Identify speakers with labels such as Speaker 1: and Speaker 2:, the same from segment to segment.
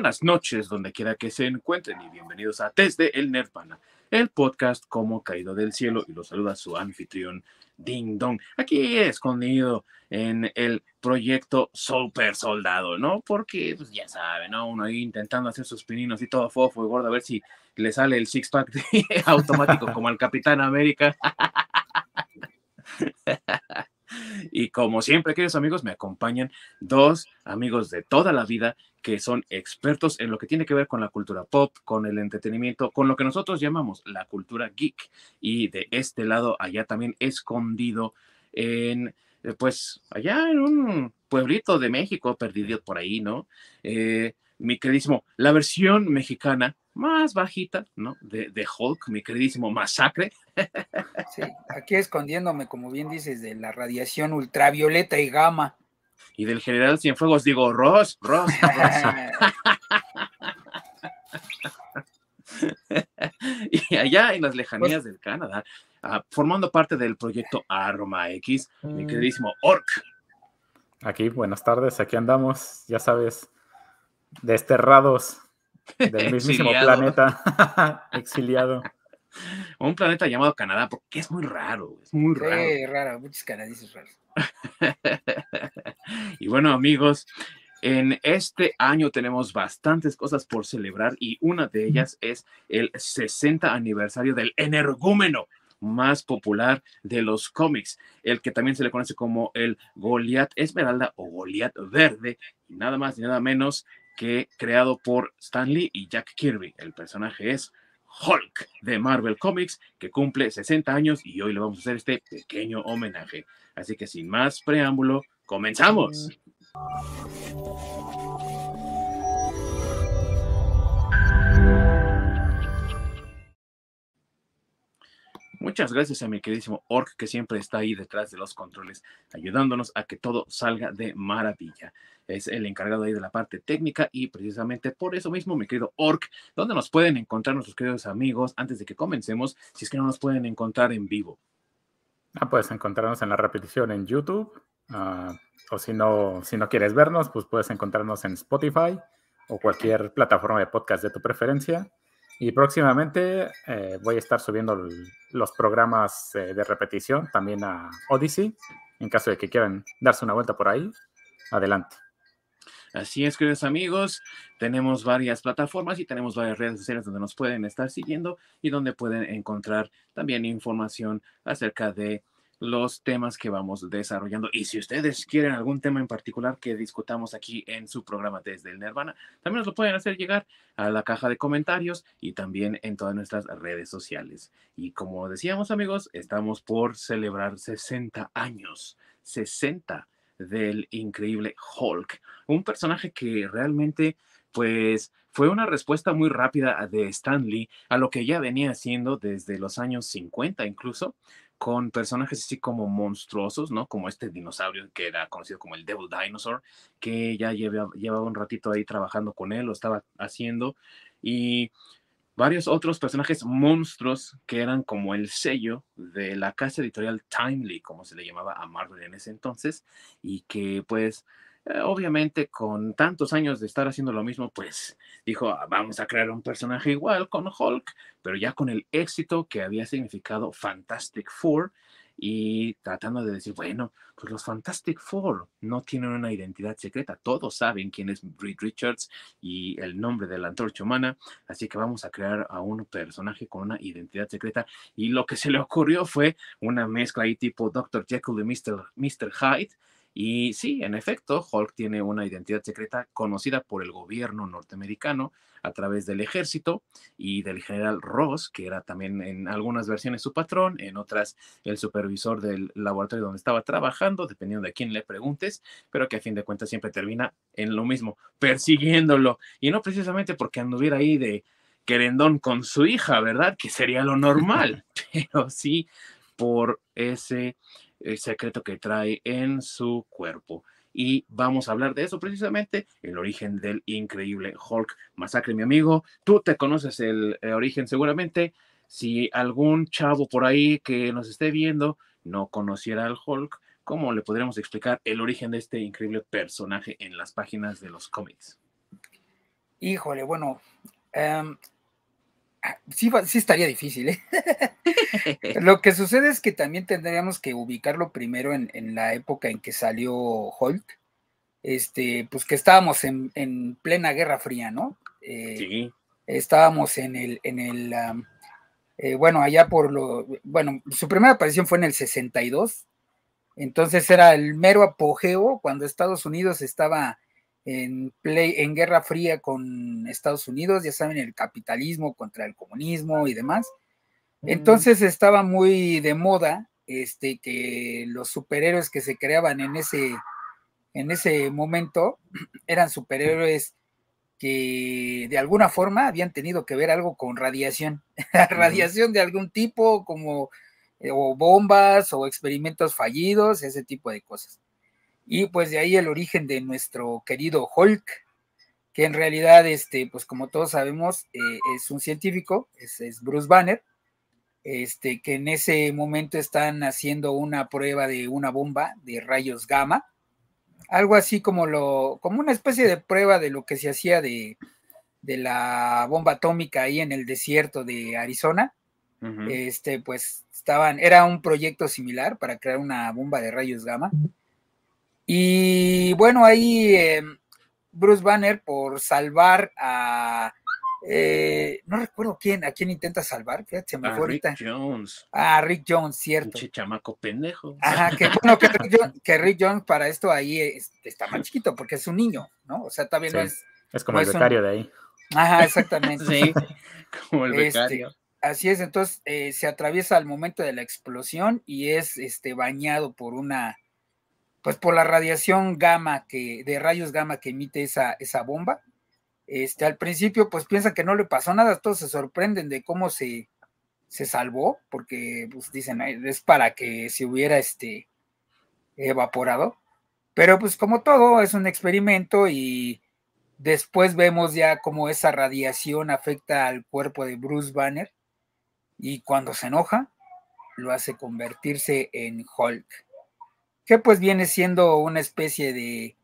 Speaker 1: buenas noches donde quiera que se encuentren y bienvenidos a Desde el Nirvana, el podcast como caído del cielo y los saluda su anfitrión Ding Dong, aquí escondido en el proyecto Super Soldado, ¿no? Porque pues, ya saben, ¿no? Uno ahí intentando hacer sus pininos y todo fofo y gordo a ver si le sale el six pack automático como al Capitán América. Y como siempre, queridos amigos, me acompañan dos amigos de toda la vida que son expertos en lo que tiene que ver con la cultura pop, con el entretenimiento, con lo que nosotros llamamos la cultura geek. Y de este lado, allá también escondido en, eh, pues, allá en un pueblito de México, perdido por ahí, ¿no? Eh, mi queridísimo, la versión mexicana más bajita, ¿no? De, de, Hulk, mi queridísimo Masacre.
Speaker 2: Sí, aquí escondiéndome, como bien dices, de la radiación ultravioleta y gamma.
Speaker 1: Y del general Cienfuegos, digo, Ross, Ross, Ross. y allá en las lejanías del Canadá, uh, formando parte del proyecto Arma X, mi queridísimo Orc.
Speaker 3: Aquí, buenas tardes, aquí andamos, ya sabes, desterrados del mismísimo planeta, exiliado.
Speaker 1: Un planeta llamado Canadá, porque es muy raro, es muy raro.
Speaker 2: Sí, raro, muchos canadienses raros.
Speaker 1: y bueno, amigos, en este año tenemos bastantes cosas por celebrar y una de ellas es el 60 aniversario del energúmeno más popular de los cómics, el que también se le conoce como el Goliath Esmeralda o Goliath Verde, y nada más ni nada menos que creado por Stan Lee y Jack Kirby. El personaje es Hulk de Marvel Comics, que cumple 60 años y hoy le vamos a hacer este pequeño homenaje. Así que sin más preámbulo, comenzamos. Muchas gracias a mi queridísimo Orc que siempre está ahí detrás de los controles, ayudándonos a que todo salga de maravilla. Es el encargado ahí de la parte técnica y precisamente por eso mismo, mi querido Orc, ¿dónde nos pueden encontrar nuestros queridos amigos antes de que comencemos? Si es que no nos pueden encontrar en vivo.
Speaker 3: Ah, puedes encontrarnos en la repetición en YouTube. Uh, o si no, si no quieres vernos, pues puedes encontrarnos en Spotify o cualquier plataforma de podcast de tu preferencia. Y próximamente eh, voy a estar subiendo los programas eh, de repetición también a Odyssey, en caso de que quieran darse una vuelta por ahí. Adelante.
Speaker 1: Así es, queridos amigos, tenemos varias plataformas y tenemos varias redes sociales donde nos pueden estar siguiendo y donde pueden encontrar también información acerca de los temas que vamos desarrollando. Y si ustedes quieren algún tema en particular que discutamos aquí en su programa desde el Nirvana, también nos lo pueden hacer llegar a la caja de comentarios y también en todas nuestras redes sociales. Y como decíamos amigos, estamos por celebrar 60 años, 60 del increíble Hulk, un personaje que realmente pues fue una respuesta muy rápida de Stan Lee a lo que ya venía haciendo desde los años 50 incluso, con personajes así como monstruosos, ¿no? Como este dinosaurio que era conocido como el Devil Dinosaur, que ya llevaba, un ratito ahí trabajando con él, lo estaba haciendo, y varios otros personajes monstruos que eran como el sello de la casa editorial Timely, como se le llamaba a Marvel en ese entonces, y que pues obviamente con tantos años de estar haciendo lo mismo, pues dijo, ah, vamos a crear un personaje igual con Hulk, pero ya con el éxito que había significado Fantastic Four y tratando de decir, bueno, pues los Fantastic Four no tienen una identidad secreta, todos saben quién es Reed Richards y el nombre de la antorcha humana, así que vamos a crear a un personaje con una identidad secreta y lo que se le ocurrió fue una mezcla ahí tipo Dr. Jekyll y Mr. Mr. Hyde, y sí, en efecto, Hulk tiene una identidad secreta conocida por el gobierno norteamericano a través del ejército y del general Ross, que era también en algunas versiones su patrón, en otras el supervisor del laboratorio donde estaba trabajando, dependiendo de quién le preguntes, pero que a fin de cuentas siempre termina en lo mismo, persiguiéndolo. Y no precisamente porque anduviera ahí de querendón con su hija, ¿verdad? Que sería lo normal, pero sí por ese el secreto que trae en su cuerpo. Y vamos a hablar de eso precisamente, el origen del increíble Hulk. Masacre, mi amigo, tú te conoces el, el origen seguramente. Si algún chavo por ahí que nos esté viendo no conociera al Hulk, ¿cómo le podríamos explicar el origen de este increíble personaje en las páginas de los cómics?
Speaker 2: Híjole, bueno, em, sí, sí estaría difícil. ¿eh? Lo que sucede es que también tendríamos que ubicarlo primero en, la época en que salió Hulk, este, pues que estábamos en, plena Guerra Fría, ¿no?
Speaker 1: Eh, sí.
Speaker 2: Estábamos en el, en el eh, bueno, allá por lo, bueno, su primera aparición fue en el 62, entonces era el mero apogeo cuando Estados Unidos estaba en, play, en guerra fría con Estados Unidos, ya saben, el capitalismo contra el comunismo y demás. Entonces estaba muy de moda este, que los superhéroes que se creaban en ese, en ese momento eran superhéroes que de alguna forma habían tenido que ver algo con radiación, radiación de algún tipo, como eh, o bombas o experimentos fallidos, ese tipo de cosas. Y pues de ahí el origen de nuestro querido Hulk, que en realidad, este, pues como todos sabemos, eh, es un científico, es, Bruce Banner, este, que en ese momento están haciendo una prueba de una bomba de rayos gamma, algo así como lo, como una especie de prueba de lo que se hacía de, la bomba atómica ahí en el desierto de Arizona. Este, pues estaban, era un proyecto similar para crear una bomba de rayos gamma. Y bueno, ahí em, Bruce Banner por salvar a eh, no recuerdo quién, a quién intenta salvar, fíjate, se me a
Speaker 1: Rick Jones.
Speaker 2: Ah, Rick Jones, cierto.
Speaker 1: Pinche chamaco pendejo.
Speaker 2: Ajá, que bueno, que Rick, Jones, para esto ahí está más chiquito, porque es un niño, ¿no? O sea, no es.
Speaker 3: Es como el becario de ahí.
Speaker 2: Ajá, exactamente.
Speaker 1: sí, como el
Speaker 2: este,
Speaker 1: becario.
Speaker 2: así es, entonces eh, se atraviesa al momento de la explosión y es este bañado por una, pues por la radiación gamma que, de rayos gamma que emite esa, esa bomba este, al principio, pues piensan que no le pasó nada, todos se sorprenden de cómo se, se salvó, porque pues, dicen, es para que se hubiera este, evaporado. Pero pues como todo, es un experimento y después vemos ya cómo esa radiación afecta al cuerpo de Bruce Banner y cuando se enoja, lo hace convertirse en Hulk, que pues viene siendo una especie de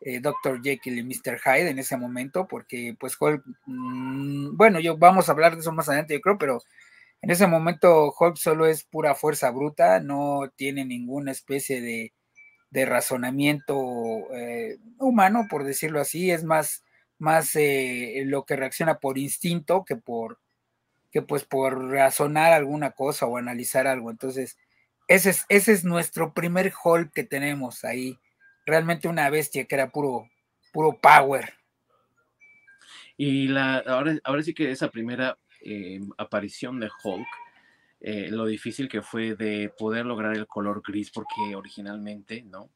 Speaker 2: eh, Dr. Jekyll y Mr. Hyde en ese momento, porque pues Hulk, mm, bueno, yo vamos a hablar de eso más adelante, yo creo, pero en ese momento Hulk solo es pura fuerza bruta, no tiene ninguna especie de, razonamiento eh, humano, por decirlo así, es más, más eh, lo que reacciona por instinto que por que pues por razonar alguna cosa o analizar algo. Entonces, ese es, ese es nuestro primer Hulk que tenemos ahí realmente una bestia que era puro, puro power.
Speaker 1: Y la, ahora, ahora sí que esa primera eh, aparición de Hulk, eh, lo difícil que fue de poder lograr el color gris, porque originalmente, ¿no?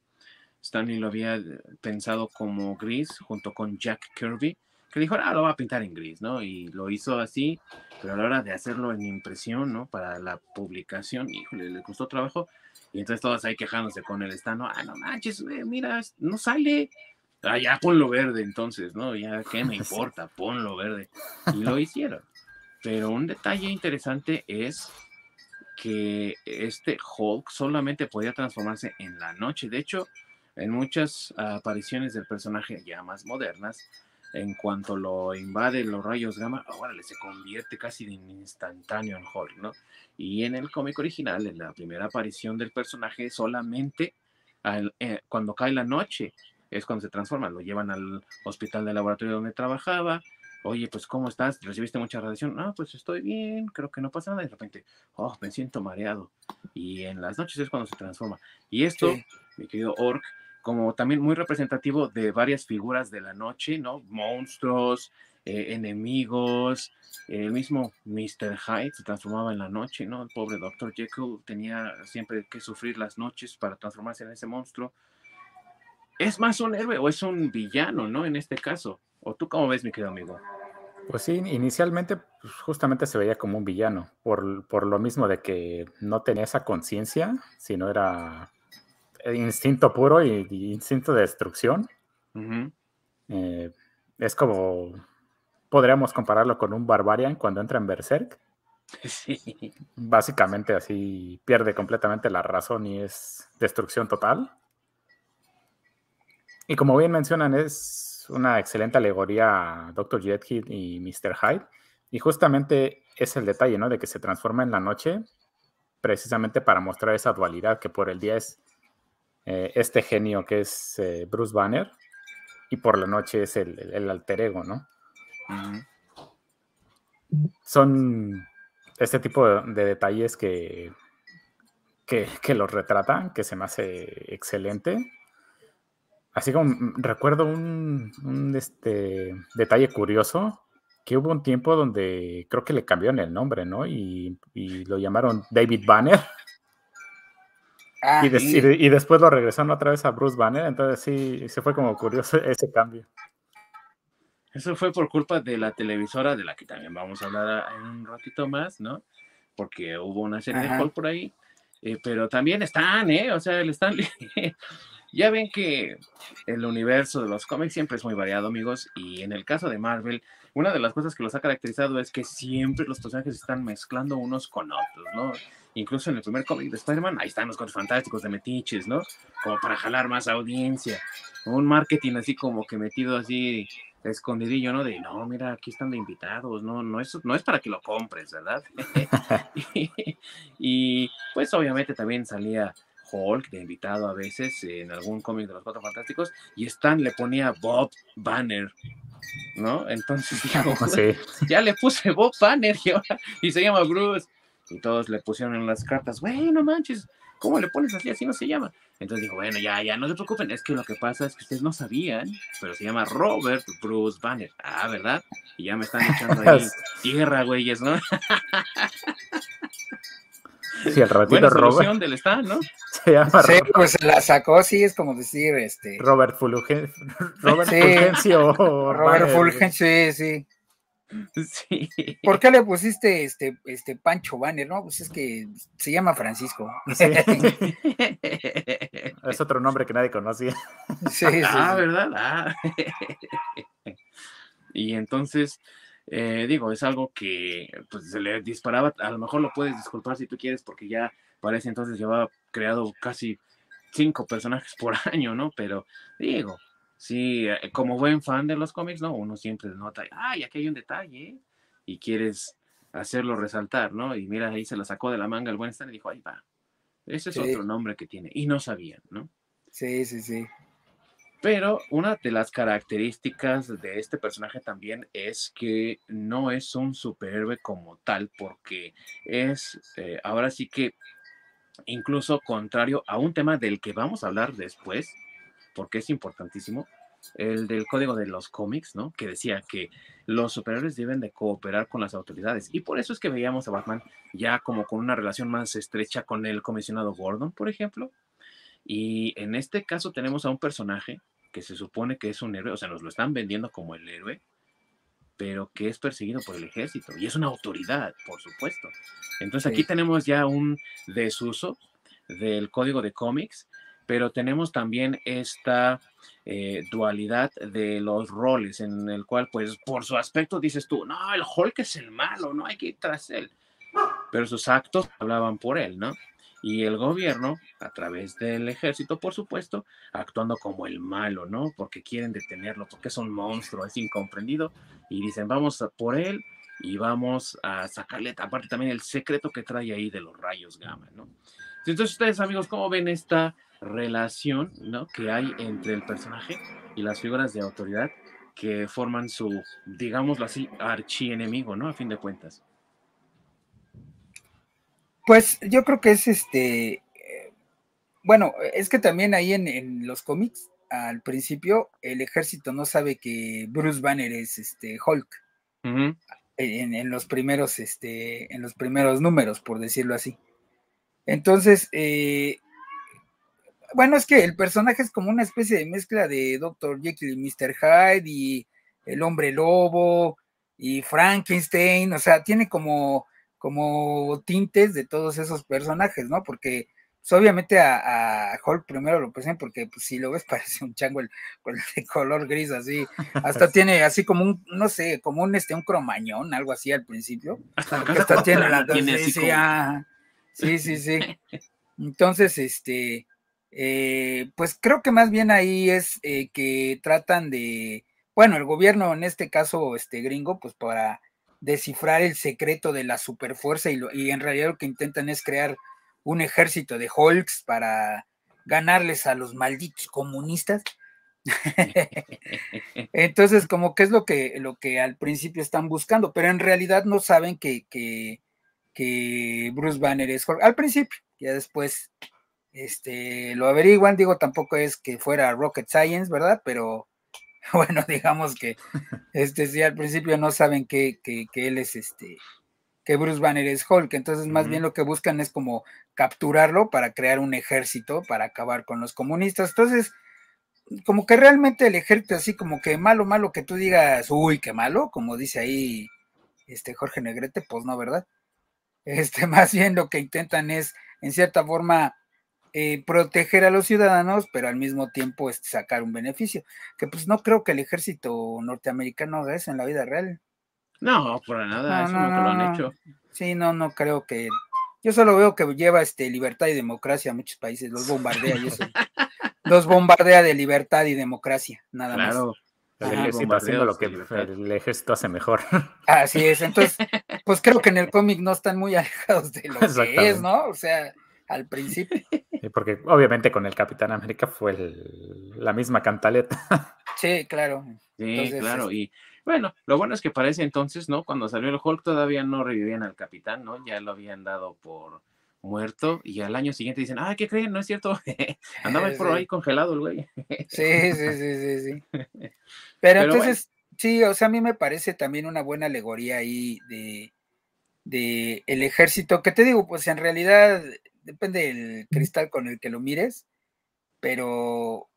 Speaker 1: Stanley lo había pensado como gris junto con Jack Kirby, que dijo, ah, lo va a pintar en gris, ¿no? Y lo hizo así, pero a la hora de hacerlo en impresión, ¿no? Para la publicación, híjole, le costó trabajo y entonces todos ahí quejándose con el estano, ah, no manches, mira, no sale. Ah, ya ponlo verde entonces, ¿no? Ya, ¿qué me importa? Ponlo verde. Y lo hicieron. Pero un detalle interesante es que este Hulk solamente podía transformarse en la noche. De hecho, en muchas apariciones del personaje ya más modernas, en cuanto lo invade los rayos gamma, ahora se convierte casi de instantáneo en Hulk, ¿no? Y en el cómic original, en la primera aparición del personaje, solamente eh, cuando cae la noche es cuando se transforma, lo llevan al hospital de laboratorio donde trabajaba, oye, pues ¿cómo estás? ¿Recibiste mucha radiación? No, pues estoy bien, creo que no pasa nada, y de repente, oh, me siento mareado. Y en las noches es cuando se transforma. Y esto, mi querido Orc, como también muy representativo de varias figuras de la noche, ¿no? Monstruos, eh, enemigos, el mismo Mr. Hyde se transformaba en la noche, ¿no? El pobre Dr. Jekyll tenía siempre que sufrir las noches para transformarse en ese monstruo. ¿Es más un héroe o es un villano, ¿no? En este caso. ¿O tú cómo ves, mi querido amigo?
Speaker 3: Pues sí, inicialmente pues, justamente se veía como un villano, por, por lo mismo de que no tenía esa conciencia, sino era instinto puro y, instinto de destrucción. Eh, es como, podríamos compararlo con un Barbarian cuando entra en Berserk.
Speaker 1: Sí.
Speaker 3: Básicamente así pierde completamente la razón y es destrucción total. Y como bien mencionan, es una excelente alegoría a Dr. Jekyll y Mr. Hyde. Y justamente es el detalle, ¿no? De que se transforma en la noche precisamente para mostrar esa dualidad que por el día es eh, este genio que es eh, Bruce Banner y por la noche es el, alter ego, ¿no? Son este tipo de, detalles que, que, los retratan, que se me hace excelente. Así como mm, recuerdo un, este, detalle curioso, que hubo un tiempo donde creo que le cambiaron el nombre, ¿no? Y, lo llamaron David Banner. Ah, y, y, después lo regresaron otra vez a Bruce Banner, entonces sí, se fue como curioso ese cambio.
Speaker 1: Eso fue por culpa de la televisora, de la que también vamos a hablar en un ratito más, ¿no? Porque hubo una serie de Hulk por ahí. Eh, pero también están, ¿eh? O sea, el están. ya ven que el universo de los cómics siempre es muy variado, amigos. Y en el caso de Marvel, una de las cosas que los ha caracterizado es que siempre los personajes están mezclando unos con otros, ¿no? Incluso en el primer cómic de Spider-Man, ahí están los cuatro fantásticos de Metiches, ¿no? Como para jalar más audiencia. Un marketing así como que metido así escondidillo, ¿no? De, no, mira, aquí están de invitados, no, no es, no es para que lo compres, ¿verdad? y, pues obviamente también salía Hulk de invitado a veces en algún cómic de los Cuatro Fantásticos y Stan le ponía Bob Banner, ¿no? Entonces dijo, ya le puse Bob Banner y, y se llama Bruce. Y todos le pusieron en las cartas, güey, no manches, ¿cómo le pones así? Así no se llama. Entonces dijo, bueno, ya, ya, no se preocupen, es que lo que pasa es que ustedes no sabían, pero se llama Robert Bruce Banner. Ah, ¿verdad? Y ya me están echando ahí tierra, güeyes, ¿no?
Speaker 3: Sí, el ratito Robert.
Speaker 1: del stand, ¿no?
Speaker 2: Se llama sí, pues se la sacó, sí, es como decir, este.
Speaker 3: Robert Fulgen Robert Fulgencio.
Speaker 2: Robert Fulgencio, sí, sí. Sí. ¿Por qué le pusiste este, este Pancho Banner? No, pues es que se llama Francisco.
Speaker 3: es otro nombre que nadie conocía.
Speaker 1: Sí, ah, ¿verdad? Ah. y entonces, eh, digo, es algo que pues, se le disparaba, a lo mejor lo puedes disculpar si tú quieres, porque ya parece entonces llevaba creado casi cinco personajes por año, ¿no? Pero digo, Sí, eh, como buen fan de los cómics, ¿no? Uno siempre nota, ay, aquí hay un detalle, y quieres hacerlo resaltar, ¿no? Y mira, ahí se lo sacó de la manga el buen Stan y dijo, ahí va, ese es otro nombre que tiene, y no sabían, ¿no?
Speaker 2: Sí, sí, sí.
Speaker 1: Pero una de las características de este personaje también es que no es un superhéroe como tal, porque es, eh, ahora sí que, incluso contrario a un tema del que vamos a hablar después, porque es importantísimo, el del código de los cómics, ¿no? Que decía que los superhéroes deben de cooperar con las autoridades. Y por eso es que veíamos a Batman ya como con una relación más estrecha con el comisionado Gordon, por ejemplo. Y en este caso tenemos a un personaje que se supone que es un héroe, o sea, nos lo están vendiendo como el héroe, pero que es perseguido por el ejército. Y es una autoridad, por supuesto. Entonces aquí tenemos ya un desuso del código de cómics pero tenemos también esta eh, dualidad de los roles en el cual, pues, por su aspecto dices tú, no, el Hulk es el malo, no hay que ir tras él, pero sus actos hablaban por él, ¿no? Y el gobierno, a través del ejército, por supuesto, actuando como el malo, ¿no? Porque quieren detenerlo, porque es un monstruo, es incomprendido, y dicen, vamos por él y vamos a sacarle, aparte también el secreto que trae ahí de los rayos gamma, ¿no? Entonces, ustedes, amigos, ¿cómo ven esta relación ¿no? que hay entre el personaje y las figuras de autoridad que forman su, digámoslo así, archienemigo, ¿no? A fin de cuentas.
Speaker 2: Pues yo creo que es este, bueno, es que también ahí en, los cómics, al principio, el ejército no sabe que Bruce Banner es este Hulk. en, los primeros, este, en los primeros números, por decirlo así. Entonces, eh, bueno, es que el personaje es como una especie de mezcla de Dr. Jekyll y Mr. Hyde y el hombre lobo y Frankenstein, o sea, tiene como, como tintes de todos esos personajes, ¿no? Porque pues, obviamente a, Hulk primero lo presentan porque pues, si lo ves parece un chango el, de color gris así, hasta tiene así como un, no sé, como un, este, un cromañón, algo así al principio. Hasta, tiene la... sí, sí, sí. Entonces, este, eh, pues creo que más bien ahí es eh, que tratan de, bueno, el gobierno en este caso, este gringo, pues para descifrar el secreto de la superfuerza y, y en realidad lo que intentan es crear un ejército de Hulks para ganarles a los malditos comunistas. Entonces, como que es lo que, lo que al principio están buscando, pero en realidad no saben que, que, que Bruce Banner es Hulk. Al principio, ya después este, lo averiguan, digo, tampoco es que fuera rocket science, ¿verdad? Pero bueno, digamos que este sí al principio no saben que, que, él es este, que Bruce Banner es Hulk, entonces más bien lo que buscan es como capturarlo para crear un ejército para acabar con los comunistas. Entonces, como que realmente el ejército así como que malo, malo que tú digas, uy, qué malo, como dice ahí este Jorge Negrete, pues no, ¿verdad? Este, más bien lo que intentan es, en cierta forma, eh, proteger a los ciudadanos, pero al mismo tiempo este, sacar un beneficio. Que pues no creo que el ejército norteamericano haga eso en la vida real.
Speaker 1: No, por nada, eso no, lo han hecho.
Speaker 2: Sí, no, no creo que. Yo solo veo que lleva este libertad y democracia a muchos países, los bombardea y eso. los bombardea de libertad y democracia, nada más. Claro.
Speaker 3: El ejército haciendo lo que el ejército hace mejor.
Speaker 2: Así es, entonces, pues creo que en el cómic no están muy alejados de lo que es, ¿no? O sea, al principio.
Speaker 3: porque obviamente con el Capitán América fue la misma cantaleta.
Speaker 2: Sí, claro.
Speaker 1: Sí, claro. Y bueno, lo bueno es que parece entonces, ¿no? Cuando salió el Hulk todavía no revivían al Capitán, ¿no? Ya lo habían dado por muerto y al año siguiente dicen, ah, ¿qué creen? No es cierto. Andaba por ahí congelado el güey.
Speaker 2: sí, sí, sí, sí, sí. Pero, entonces, sí, o sea, a mí me parece también una buena alegoría ahí de, de el ejército, que te digo, pues en realidad depende del cristal con el que lo mires, pero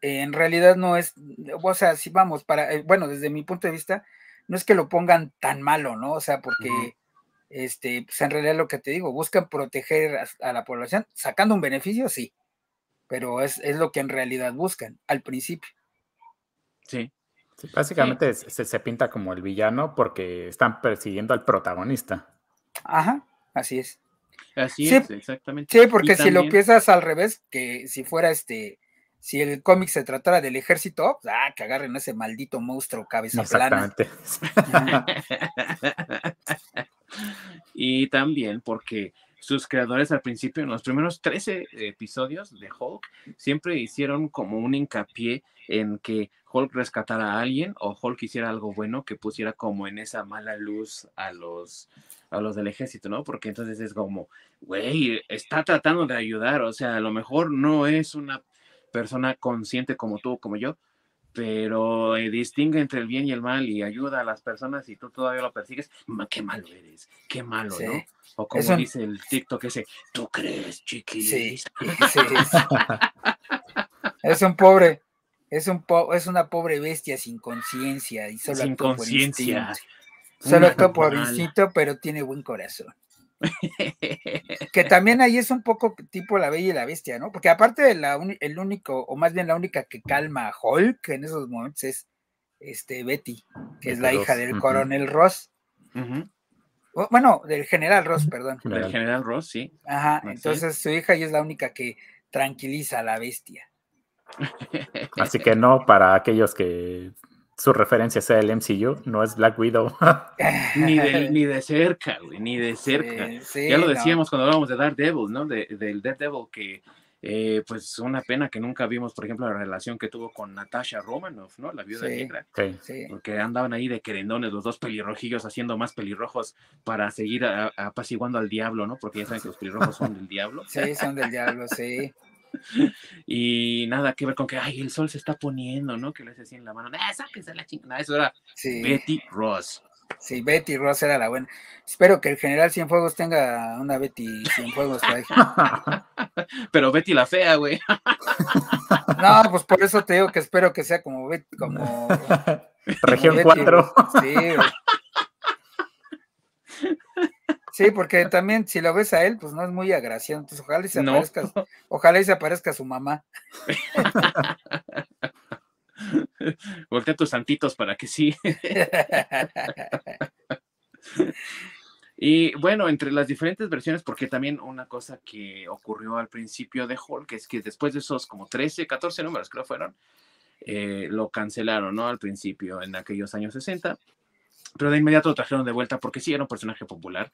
Speaker 2: en realidad no es, o sea, si vamos, para, eh, bueno, desde mi punto de vista, no es que lo pongan tan malo, ¿no? O sea, porque, este, pues en realidad lo que te digo, buscan proteger a, la población, sacando un beneficio, sí, pero es, lo que en realidad buscan al principio.
Speaker 3: Sí. básicamente Se, se pinta como el villano porque están persiguiendo al protagonista.
Speaker 2: Ajá, así es.
Speaker 1: Así es, exactamente.
Speaker 2: Sí, porque si lo piensas al revés, que si fuera este, si el cómic se tratara del ejército, pues, ah, que agarren a ese maldito monstruo cabeza Exactamente.
Speaker 1: y también porque sus creadores al principio, en los primeros 13 episodios de Hulk, siempre hicieron como un hincapié en que Hulk rescatara a alguien o Hulk hiciera algo bueno que pusiera como en esa mala luz a los a los del ejército, ¿no? Porque entonces es como, güey, está tratando de ayudar, o sea, a lo mejor no es una persona consciente como tú, como yo, pero eh, distingue entre el bien y el mal y ayuda a las personas y tú todavía lo persigues, qué malo eres, qué malo, ¿no? O como dice el TikTok ese, ¿tú crees, chiquis? Sí,
Speaker 2: es un pobre, es un es una pobre bestia sin conciencia y solo
Speaker 1: sin conciencia.
Speaker 2: Solo actúa por instinto, pero tiene buen corazón. Que también ahí es un poco tipo la bella y la bestia, ¿no? Porque aparte de la el único, o más bien la única que calma a Hulk en esos momentos es este Betty, que es la hija del coronel Ross. Bueno, del general Ross, perdón.
Speaker 1: Del general Ross, sí.
Speaker 2: Ajá, entonces su hija y es la única que tranquiliza a la bestia.
Speaker 3: Así que no para aquellos que su referencia sea el MCU, no es Black Widow.
Speaker 1: ni, de, ni de cerca, güey, ni de cerca. ya lo decíamos cuando hablábamos de Daredevil, ¿no? De, del Daredevil que, eh, pues, una pena que nunca vimos, por ejemplo, la relación que tuvo con Natasha Romanoff, ¿no? La viuda negra. Sí. Porque andaban ahí de querendones los dos pelirrojillos haciendo más pelirrojos para seguir apaciguando al diablo, ¿no? Porque ya saben que los pelirrojos son del diablo.
Speaker 2: Sí, son del diablo, sí.
Speaker 1: y nada que ver con que, ay, el sol se está poniendo, ¿no? Que le hace así en la mano, ¡ah, sáquese la chingada! Eso era Betty Ross.
Speaker 2: Sí, Betty Ross era la buena. Espero que el general Cienfuegos tenga una Betty Cienfuegos por ahí.
Speaker 1: Pero Betty la fea, güey.
Speaker 2: No, pues por eso te digo que espero que sea como Betty, como.
Speaker 3: Región 4.
Speaker 2: Sí, Sí, porque también si lo ves a él, pues no es muy agraciado. Entonces, ojalá y se aparezca, ojalá y se aparezca su mamá.
Speaker 1: Voltea tus santitos para que sí. y bueno, entre las diferentes versiones, porque también una cosa que ocurrió al principio de Hulk es que después de esos como 13, 14 números creo fueron, eh, lo cancelaron, ¿no? Al principio, en aquellos años 60, pero de inmediato lo trajeron de vuelta porque sí era un personaje popular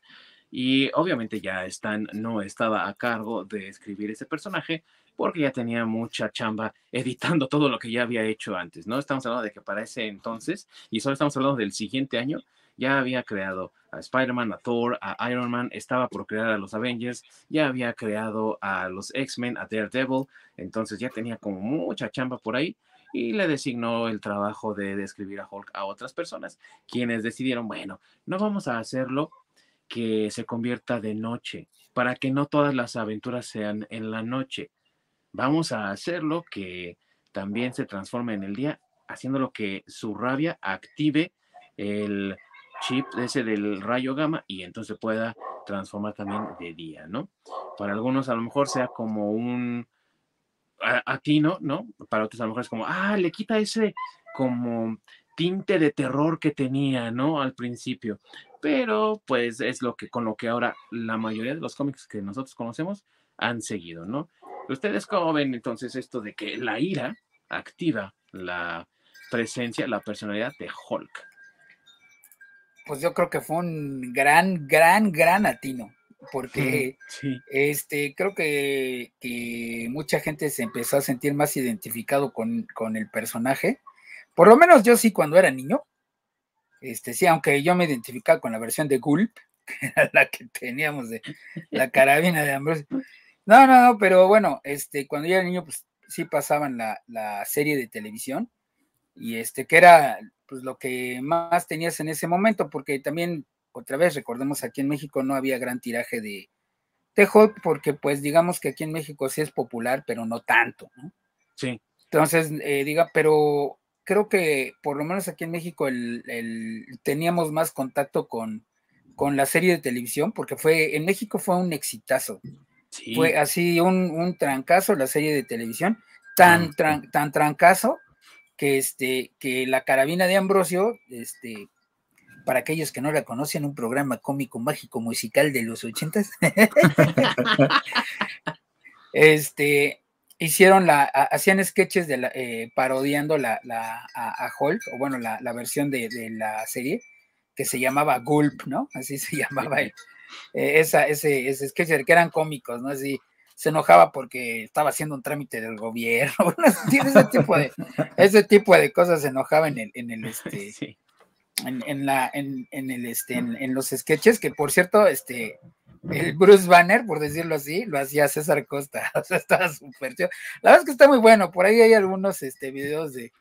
Speaker 1: y obviamente ya Stan no estaba a cargo de escribir ese personaje porque ya tenía mucha chamba editando todo lo que ya había hecho antes, ¿no? Estamos hablando de que para ese entonces, y solo estamos hablando del siguiente año, ya había creado a Spider-Man, a Thor, a Iron Man, estaba por crear a los Avengers, ya había creado a los X-Men, a Daredevil, entonces ya tenía como mucha chamba por ahí y le designó el trabajo de, describir a Hulk a otras personas, quienes decidieron, bueno, no vamos a hacerlo que se convierta de noche, para que no todas las aventuras sean en la noche. Vamos a hacerlo que también se transforme en el día, haciendo que su rabia active el chip ese del rayo gamma y entonces pueda transformar también de día, ¿no? Para algunos a lo mejor sea como un atino, ¿no? Para otros a lo mejor es como, ah, le quita ese como tinte de terror que tenía, ¿no? Al principio. Pero pues es lo que con lo que ahora la mayoría de los cómics que nosotros conocemos han seguido, ¿no? ¿Ustedes cómo ven entonces esto de que la ira activa la presencia, la personalidad de Hulk?
Speaker 2: Pues yo creo que fue un gran, gran, gran atino porque este, creo que, mucha gente se empezó a sentir más identificado con, el personaje. Por lo menos yo sí cuando era niño. Este, sí, aunque yo me identificaba con la versión de Gulp, que era la que teníamos de la carabina de Ambrosio. No, no, no, pero bueno, este, cuando yo era niño, pues sí pasaban la, la serie de televisión y este, que era pues lo que más tenías en ese momento, porque también otra vez recordemos aquí en México no había gran tiraje de, de Hulk porque pues digamos que aquí en México sí es popular, pero no tanto, ¿no?
Speaker 1: Sí.
Speaker 2: Entonces, eh, diga, pero creo que por lo menos aquí en México el, teníamos más contacto con, con la serie de televisión porque fue, en México fue un exitazo. Fue así un, un, trancazo la serie de televisión, tan, tan trancazo que, este, que la carabina de Ambrosio, este, para aquellos que no la conocen, un programa cómico, mágico, musical de los ochentas. este, hicieron la, hacían sketches de la, eh, parodiando la, la a, Hulk, o bueno, la, versión de, la serie, que se llamaba Gulp, ¿no? Así se llamaba el, eh, esa, ese, ese sketch, que eran cómicos, ¿no? Así se enojaba porque estaba haciendo un trámite del gobierno, ese tipo de, ese tipo de cosas se enojaba en el, en el este, en, la, en, el, este, en, los sketches, que por cierto, este, el Bruce Banner, por decirlo así, lo hacía César Costa, o sea, estaba súper chido. La verdad es que está muy bueno, por ahí hay algunos este, videos de,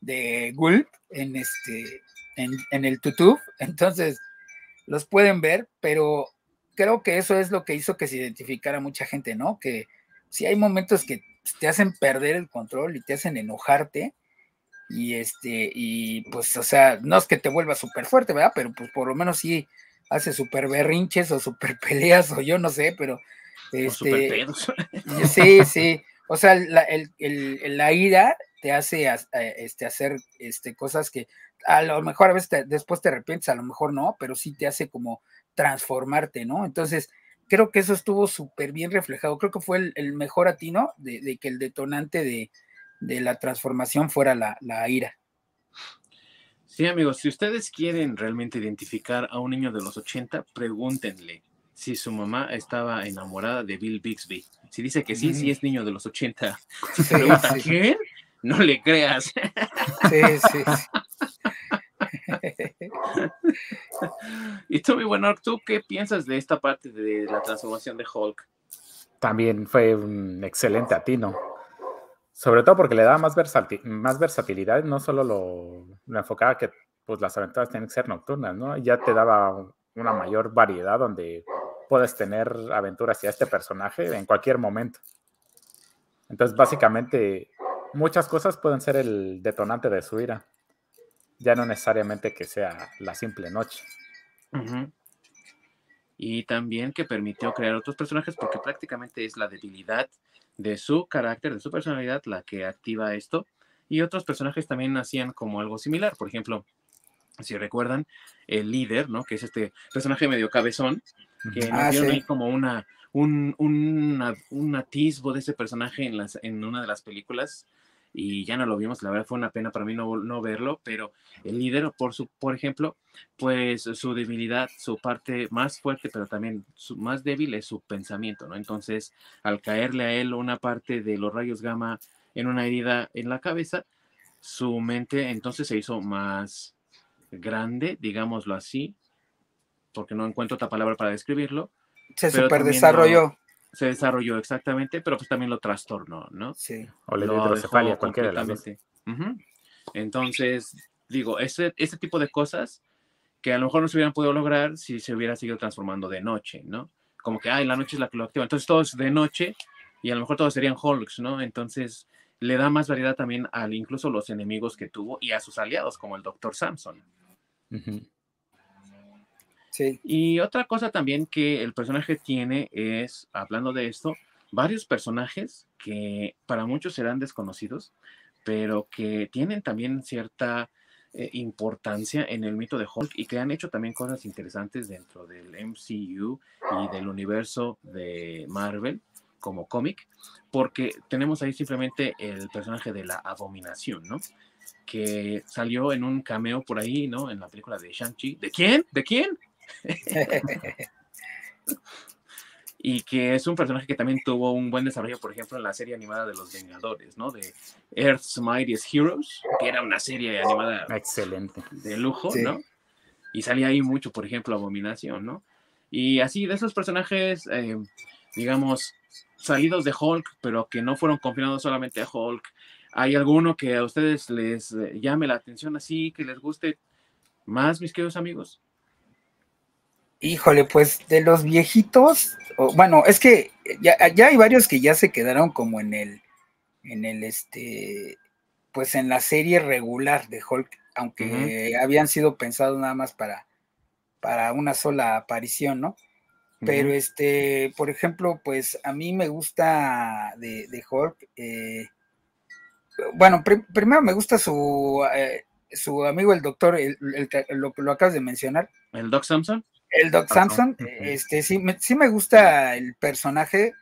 Speaker 2: de Gulp en, este, en, en el YouTube, entonces los pueden ver, pero creo que eso es lo que hizo que se identificara mucha gente, ¿no? Que si hay momentos que te hacen perder el control y te hacen enojarte, y este, y pues, o sea, no es que te vuelva súper fuerte, ¿verdad? Pero pues por lo menos sí hace súper berrinches o súper peleas o yo no sé, pero este, sí, sí, o sea, la, el, el, la ira te hace este, hacer este, cosas que a lo mejor a veces después te arrepientes, a lo mejor no, pero sí te hace como transformarte, ¿no? Entonces, creo que eso estuvo súper bien reflejado, creo que fue el, mejor atino de que el detonante de, de la transformación fuera la, ira.
Speaker 1: Sí, amigos, si ustedes quieren realmente identificar a un niño de los 80, pregúntenle si su mamá estaba enamorada de Bill Bixby. Si dice que sí, sí es niño de los 80. Si se pregunta quién, no le creas. Sí, sí. y mi bueno, ¿tú qué piensas de esta parte de la transformación de Hulk?
Speaker 3: También fue un excelente atino. Sobre todo porque le daba más, versatilidad, no solo lo, enfocaba que pues, las aventuras tienen que ser nocturnas, ¿no? Ya te daba una mayor variedad donde puedes tener aventuras hacia este personaje en cualquier momento. Entonces, básicamente, muchas cosas pueden ser el detonante de su ira. Ya no necesariamente que sea la simple noche.
Speaker 1: Y también que permitió crear otros personajes porque prácticamente es la debilidad de su carácter, de su personalidad, la que activa esto. Y otros personajes también hacían como algo similar. Por ejemplo, si recuerdan, el líder, ¿no? Que es este personaje medio cabezón, que ah, nos ahí como una, un, un, atisbo de ese personaje en, las, en una de las películas. Y ya no lo vimos, la verdad fue una pena para mí no, no verlo, pero el líder, por, su, por ejemplo, pues su debilidad, su parte más fuerte, pero también su más débil es su pensamiento, ¿no? Entonces, al caerle a él una parte de los rayos gamma en una herida en la cabeza, su mente entonces se hizo más grande, digámoslo así, porque no encuentro otra palabra para describirlo.
Speaker 2: Se superdesarrolló.
Speaker 1: Se desarrolló exactamente, pero pues también lo trastornó, ¿no?
Speaker 2: Sí.
Speaker 3: O le dio hidrocefalia, cualquiera de las dos.
Speaker 1: Entonces, digo, ese, ese tipo de cosas que a lo mejor no se hubieran podido lograr si se hubiera seguido transformando de noche, ¿no? Como que, ay, la noche es la que lo activa. Entonces todos de noche y a lo mejor todos serían Hulks, ¿no? Entonces le da más variedad también a incluso los enemigos que tuvo y a sus aliados, como el Dr. Samson. Y otra cosa también que el personaje tiene es, hablando de esto, varios personajes que para muchos serán desconocidos, pero que tienen también cierta eh, importancia en el mito de Hulk y que han hecho también cosas interesantes dentro del MCU y del universo de Marvel como cómic, porque tenemos ahí simplemente el personaje de la abominación, ¿no? Que salió en un cameo por ahí, ¿no? En la película de Shang-Chi. ¿De quién? ¿De quién? y que es un personaje que también tuvo un buen desarrollo, por ejemplo, en la serie animada de los Vengadores, ¿no? De Earth's Mightiest Heroes, que era una serie animada
Speaker 3: excelente
Speaker 1: de lujo, ¿no? Y salía ahí mucho, por ejemplo, Abominación, ¿no? Y así de esos personajes, eh, digamos, salidos de Hulk, pero que no fueron confinados solamente a Hulk. ¿Hay alguno que a ustedes les llame la atención así, que les guste más, mis queridos amigos?
Speaker 2: Híjole, pues de los viejitos, bueno, es que ya, hay varios que ya se quedaron como en el, en el, este, pues en la serie regular de Hulk, aunque habían sido pensados nada más para, para una sola aparición, ¿no? Pero este, por ejemplo, pues a mí me gusta de, de Hulk, eh, bueno, primero me gusta su, eh, su amigo el doctor, el, lo, lo acabas de mencionar.
Speaker 1: ¿El Doc Samson?
Speaker 2: El Doc Samson, este, sí, me, sí me gusta el personaje,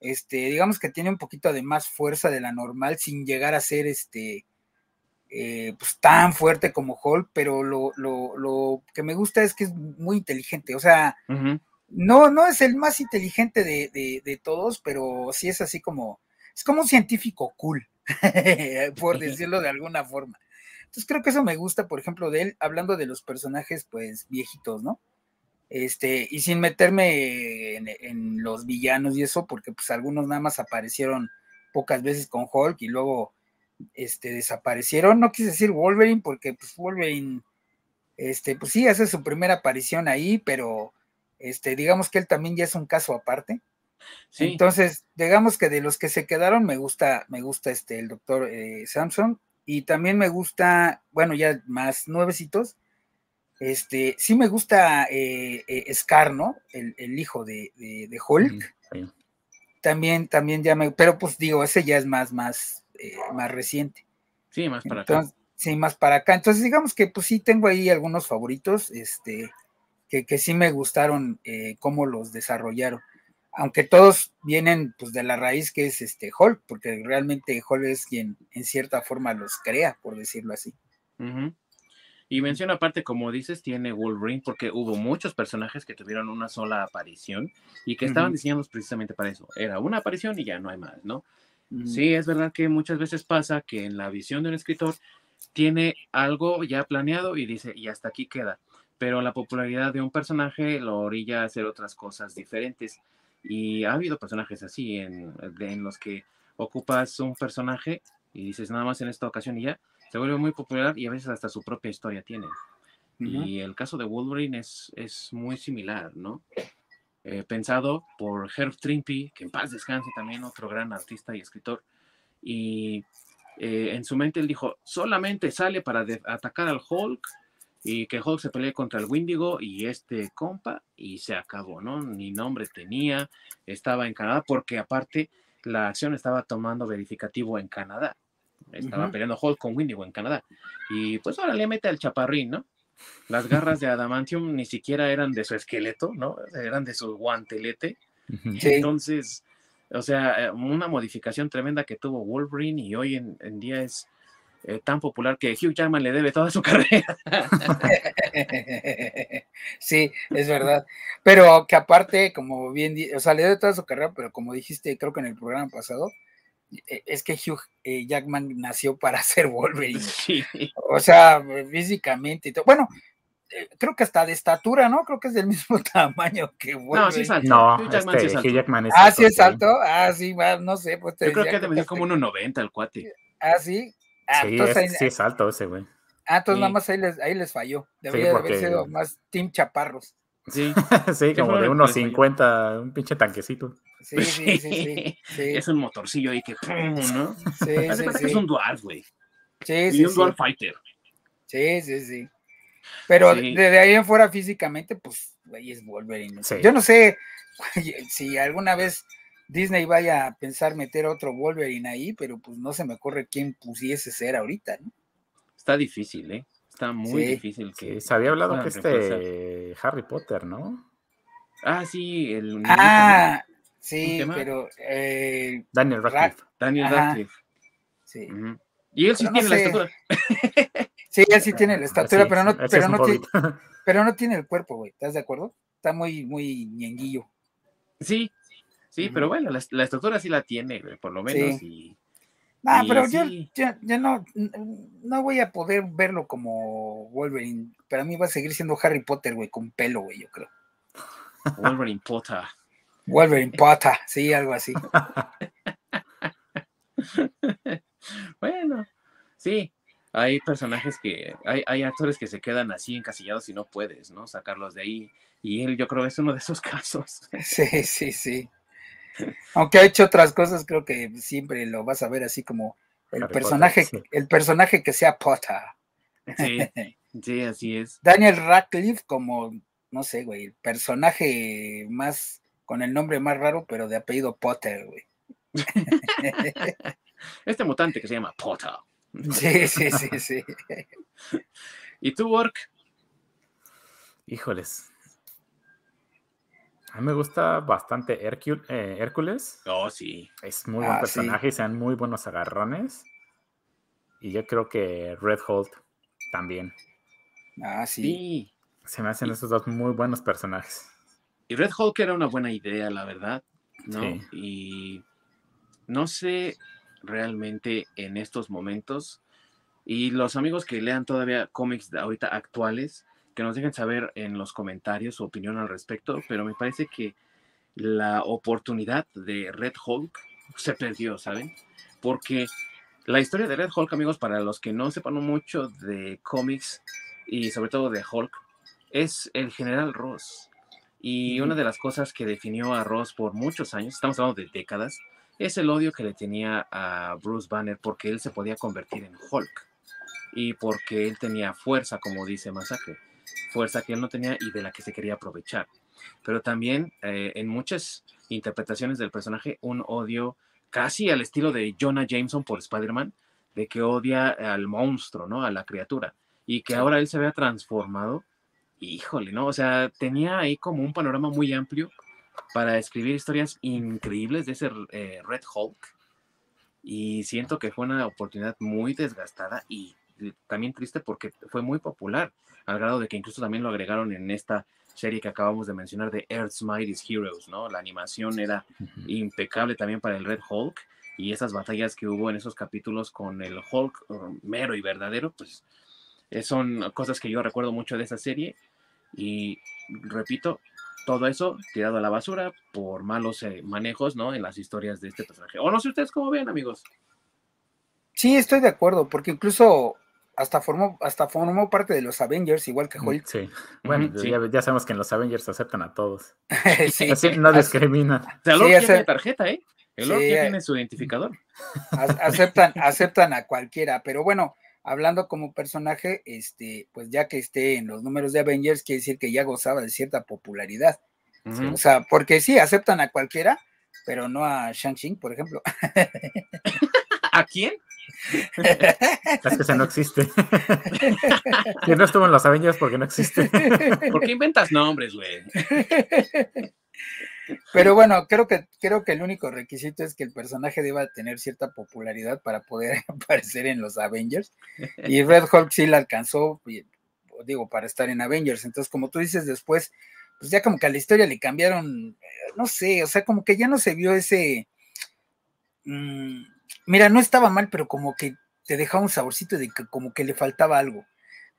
Speaker 2: este, digamos que tiene un poquito de más fuerza de la normal, sin llegar a ser este, eh, pues tan fuerte como Hulk, pero lo, lo, lo, que me gusta es que es muy inteligente, o sea, no, no es el más inteligente de, de, de, todos, pero sí es así como, es como un científico cool, por decirlo de alguna forma. Entonces creo que eso me gusta, por ejemplo, de él, hablando de los personajes, pues, viejitos, ¿no? Este, y sin meterme en, los villanos y eso, porque pues algunos nada más aparecieron pocas veces con Hulk y luego este, desaparecieron. No quise decir Wolverine, porque pues Wolverine, este, pues sí, hace su primera aparición ahí, pero este, digamos que él también ya es un caso aparte. Entonces, digamos que de los que se quedaron, me gusta, me gusta este, el doctor eh, Samson, y también me gusta, bueno, ya más nuevecitos, este, sí me gusta eh, eh, Scar, ¿no? El, hijo de, de, Hulk. También, también ya me, pero pues digo, ese ya es más, más, eh, más reciente.
Speaker 1: Sí, más para acá.
Speaker 2: Sí, más para acá. Entonces, digamos que pues sí tengo ahí algunos favoritos, este, que, que sí me gustaron cómo los desarrollaron. Aunque todos vienen pues de la raíz que es este Hulk, porque realmente Hulk es quien en cierta forma los crea, por decirlo así.
Speaker 1: Y menciona aparte, como dices, tiene Wolverine porque hubo muchos personajes que tuvieron una sola aparición y que estaban diseñados precisamente para eso. Era una aparición y ya no hay más, ¿no? Sí, es verdad que muchas veces pasa que en la visión de un escritor tiene algo ya planeado y dice, y hasta aquí queda. Pero la popularidad de un personaje lo orilla a hacer otras cosas diferentes. Y ha habido personajes así en, en los que ocupas un personaje y dices nada más en esta ocasión y ya, se vuelve muy popular y a veces hasta su propia historia tiene. Y el caso de Wolverine es, es muy similar, ¿no? Eh, pensado por Herb Trimpe, que en paz descanse también, otro gran artista y escritor. Y eh, en su mente él dijo, solamente sale para atacar al Hulk y que Hulk se pelee contra el Windigo y este compa y se acabó, ¿no? Ni nombre tenía, estaba en Canadá porque aparte la acción estaba tomando verificativo en Canadá. Estaba peleando Hulk con Windigo en Canadá. Y pues ahora le mete al chaparrín, ¿no? Las garras de Adamantium ni siquiera eran de su esqueleto, ¿no? Eran de su guantelete. Entonces, O sea, eh, una modificación tremenda que tuvo Wolverine y hoy en, en día es eh, tan popular que Hugh Jackman le debe toda su carrera.
Speaker 2: sí, es verdad. Pero que aparte, como bien, o sea, le debe toda su carrera, pero como dijiste, creo que en el programa pasado, es que Hugh eh, Jackman nació para ser Wolverine. Sí. O sea, físicamente y todo. Bueno, eh, creo que hasta de estatura, ¿no? Creo que es del mismo tamaño que Wolverine.
Speaker 1: No, sí es alto.
Speaker 3: No, Hugh Jackman, sí, es este, alto. Jackman
Speaker 2: es ah, sí es alto. Ah, sí, no sé. Pues
Speaker 1: Yo creo que debe ser como 1,90 el cuate.
Speaker 2: Ah, sí.
Speaker 3: Ah, sí, es, sí, es, alto ese, güey.
Speaker 2: Ah, entonces nada más ahí les, ahí les falló. Debería haber sido más Team Chaparros.
Speaker 1: Sí,
Speaker 3: sí como de unos 50, un pinche tanquecito.
Speaker 2: Sí, sí, sí, sí,
Speaker 1: Es un motorcillo ahí que, ¿no?
Speaker 2: Sí, sí, sí.
Speaker 1: Es un Dwarf, güey.
Speaker 2: Sí, sí,
Speaker 1: y un Dwarf Fighter.
Speaker 2: Sí, sí, sí. Pero desde ahí en fuera físicamente, pues, güey, es Wolverine. Yo no sé si alguna vez Disney vaya a pensar meter otro Wolverine ahí, pero pues no se me ocurre quién pusiese ser ahorita, ¿no?
Speaker 1: Está difícil, ¿eh? Está muy difícil que.
Speaker 3: se había hablado que este Harry Potter, ¿no?
Speaker 1: Ah, sí, el.
Speaker 2: Ah, sí, pero. Eh,
Speaker 3: Daniel Radcliffe.
Speaker 1: Daniel Radcliffe.
Speaker 2: Sí.
Speaker 1: Y él sí tiene la estatura.
Speaker 2: sí, él sí tiene la estatura, pero no, pero no, tiene, pero no tiene el cuerpo, güey. ¿Estás de acuerdo? Está muy, muy ñenguillo.
Speaker 1: Sí, Sí, pero bueno, la, la, estructura sí la tiene, por lo menos. Y,
Speaker 2: no, pero yo, ya, no, no voy a poder verlo como Wolverine. Para mí va a seguir siendo Harry Potter, güey, con pelo, güey, yo creo.
Speaker 1: Wolverine Potter.
Speaker 2: Wolverine Potter, sí, algo así.
Speaker 1: bueno, sí, hay personajes que, hay, hay actores que se quedan así encasillados y no puedes, ¿no? Sacarlos de ahí. Y él, yo creo, es uno de esos casos.
Speaker 2: Sí, sí, sí. Aunque ha hecho otras cosas, creo que siempre lo vas a ver así como el personaje, el personaje que sea Potter.
Speaker 1: Sí, sí, así es.
Speaker 2: Daniel Radcliffe como, no sé, güey, el personaje más, con el nombre más raro, pero de apellido Potter, güey.
Speaker 1: Este mutante que se llama Potter.
Speaker 2: Sí, sí, sí, sí.
Speaker 1: ¿Y tú, Work?
Speaker 3: Híjoles, a mí me gusta bastante eh, Hércules.
Speaker 1: Oh, sí.
Speaker 3: Es muy buen ah, personaje y sean muy buenos agarrones. Y yo creo que Red Hulk también.
Speaker 2: Ah, sí.
Speaker 3: Se me hacen esos dos muy buenos personajes.
Speaker 1: Y Red Hulk era una buena idea, la verdad. ¿no? Y no sé realmente en estos momentos. Y los amigos que lean todavía cómics de ahorita actuales, que nos dejen saber en los comentarios su opinión al respecto, pero me parece que la oportunidad de Red Hulk se perdió, ¿saben? Porque la historia de Red Hulk, amigos, para los que no sepan mucho de cómics y sobre todo de Hulk, es el general Ross. Y una de las cosas que definió a Ross por muchos años, estamos hablando de décadas, es el odio que le tenía a Bruce Banner porque él se podía convertir en Hulk y porque él tenía fuerza, como dice Masacre fuerza que él no tenía y de la que se quería aprovechar. Pero también eh, en muchas interpretaciones del personaje, un odio casi al estilo de Jonah Jameson por Spider-Man, de que odia al monstruo, ¿no? A la criatura. Y que ahora él se vea transformado. Híjole, ¿no? O sea, tenía ahí como un panorama muy amplio para escribir historias increíbles de ese eh, Red Hulk. Y siento que fue una oportunidad muy desgastada y también triste porque fue muy popular al grado de que incluso también lo agregaron en esta serie que acabamos de mencionar de Earth's Mightiest Heroes, ¿no? La animación era impecable también para el Red Hulk y esas batallas que hubo en esos capítulos con el Hulk um, mero y verdadero, pues eh, son cosas que yo recuerdo mucho de esa serie y repito, todo eso tirado a la basura por malos eh, manejos, ¿no? En las historias de este personaje. O no sé ustedes cómo ven, amigos.
Speaker 2: Sí, estoy de acuerdo, porque incluso hasta formó, hasta formó parte de los Avengers, igual que mm, Hulk.
Speaker 3: Sí. Bueno, Ya, sabemos que en los Avengers aceptan a todos. sí. Así no discrimina.
Speaker 1: O sea, tiene tarjeta, ¿eh? El Lord tiene su identificador.
Speaker 2: Aceptan, aceptan a cualquiera, pero bueno, hablando como personaje, este, pues ya que esté en los números de Avengers, quiere decir que ya gozaba de cierta popularidad. O sea, porque sí, aceptan a cualquiera, pero no a Shang-Chi, por ejemplo.
Speaker 1: ¿A quién?
Speaker 3: Es que ese no existe. ¿Quién no estuvo en los Avengers porque no existe?
Speaker 1: ¿Por qué inventas nombres, güey?
Speaker 2: Pero bueno, creo que, creo que el único requisito es que el personaje deba tener cierta popularidad para poder aparecer en los Avengers. Y Red Hulk sí la alcanzó, digo, para estar en Avengers. Entonces, como tú dices después, pues ya como que a la historia le cambiaron, eh, no sé, o sea, como que ya no se vio ese... Mm, mira, no estaba mal, pero como que te dejaba un saborcito de que como que le faltaba algo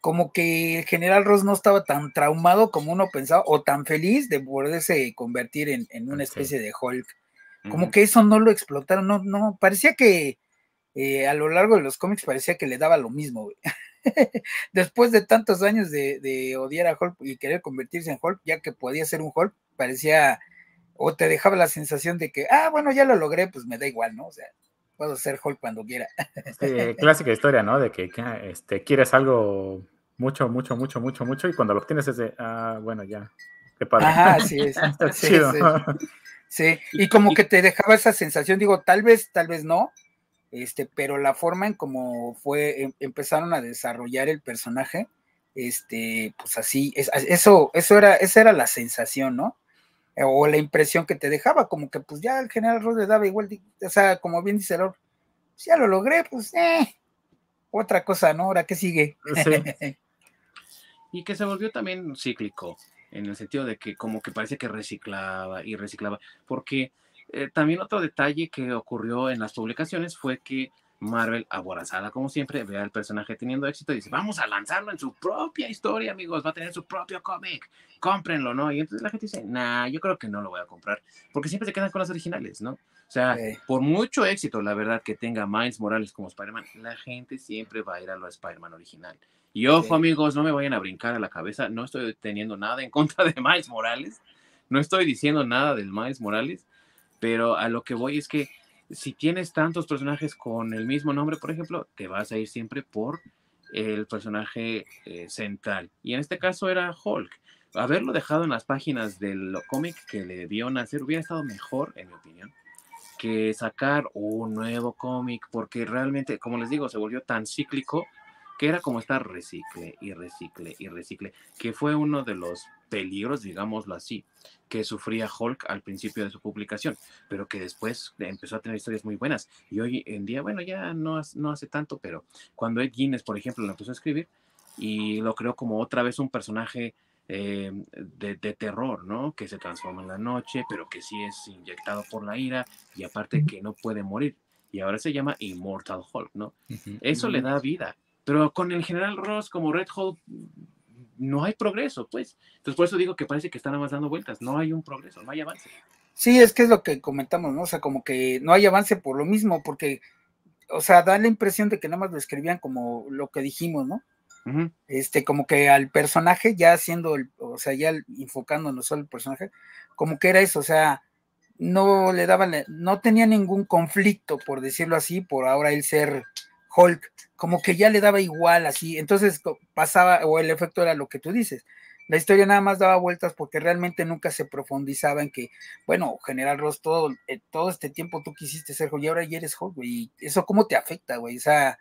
Speaker 2: como que el general Ross no estaba tan traumado como uno pensaba, o tan feliz de poderse convertir en, una especie de Hulk. Como que eso no lo explotaron, no, no, parecía que eh, a lo largo de los cómics parecía que le daba lo mismo. Después de tantos años de, odiar a Hulk y querer convertirse en Hulk, ya que podía ser un Hulk, parecía, o te dejaba la sensación de que, ah, bueno, ya lo logré, pues me da igual, ¿no? O sea, puedo ser Hulk cuando quiera.
Speaker 3: clásica historia, ¿no? De que este, quieres algo mucho, mucho, mucho, mucho, mucho, y cuando lo obtienes es de, ah, bueno, ya, qué padre.
Speaker 2: Ajá, sí, es. sí, Sí. y como que te dejaba esa sensación, digo, tal vez, tal vez no, este, pero la forma en cómo fue, em, empezaron a desarrollar el personaje, este, pues así, eso, eso era, esa era la sensación, ¿no? O la impresión que te dejaba, como que pues ya el general Ross le daba igual, o sea, como bien dice Lord, pues, ya lo logré, pues, eh, otra cosa, ¿no? Ahora, ¿qué sigue? Sí.
Speaker 1: y que se volvió también cíclico, en el sentido de que como que parece que reciclaba y reciclaba, porque eh, también otro detalle que ocurrió en las publicaciones fue que Marvel, aborazada como siempre, ve al personaje teniendo éxito y dice, vamos a lanzarlo en su propia historia, amigos, va a tener su propio cómic, cómprenlo, ¿no? Y entonces la gente dice, nah, yo creo que no lo voy a comprar, porque siempre se quedan con las originales, ¿no? O sea, por mucho éxito, la verdad, que tenga Miles Morales como Spider-Man, la gente siempre va a ir a lo Spider-Man original. Y ojo, amigos, no me vayan a brincar a la cabeza. No estoy teniendo nada en contra de Miles Morales. No estoy diciendo nada del Miles Morales. Pero a lo que voy es que si tienes tantos personajes con el mismo nombre, por ejemplo, te vas a ir siempre por el personaje eh, central. Y en este caso era Hulk. Haberlo dejado en las páginas del cómic que le dio nacer hubiera estado mejor, en mi opinión, que sacar un nuevo cómic, porque realmente, como les digo, se volvió tan cíclico que era como estar recicle y recicle y recicle, que fue uno de los peligros, digámoslo así, que sufría Hulk al principio de su publicación, pero que después empezó a tener historias muy buenas. Y hoy en día, bueno, ya no, no hace tanto, pero cuando Ed Guinness, por ejemplo, lo empezó a escribir y lo creó como otra vez un personaje eh, de, de, terror, ¿no? Que se transforma en la noche, pero que sí es inyectado por la ira y aparte que no puede morir. Y ahora se llama Immortal Hulk, ¿no? Eso le da vida pero con el general Ross como Red Hulk no hay progreso, pues. Entonces por eso digo que parece que están más dando vueltas, no hay un progreso, no hay avance.
Speaker 2: Sí, es que es lo que comentamos, ¿no? O sea, como que no hay avance por lo mismo, porque, o sea, da la impresión de que nada más lo escribían como lo que dijimos, ¿no? Este, como que al personaje, ya haciendo, el, o sea, ya enfocándonos solo el personaje, como que era eso, o sea, no le daban, no tenía ningún conflicto, por decirlo así, por ahora él ser Hulk, como que ya le daba igual así, entonces pasaba, o el efecto era lo que tú dices, la historia nada más daba vueltas porque realmente nunca se profundizaba en que, bueno, General Ross, todo, eh, todo este tiempo tú quisiste ser Hulk y ahora ya eres Hulk, güey, y eso cómo te afecta, güey, o sea,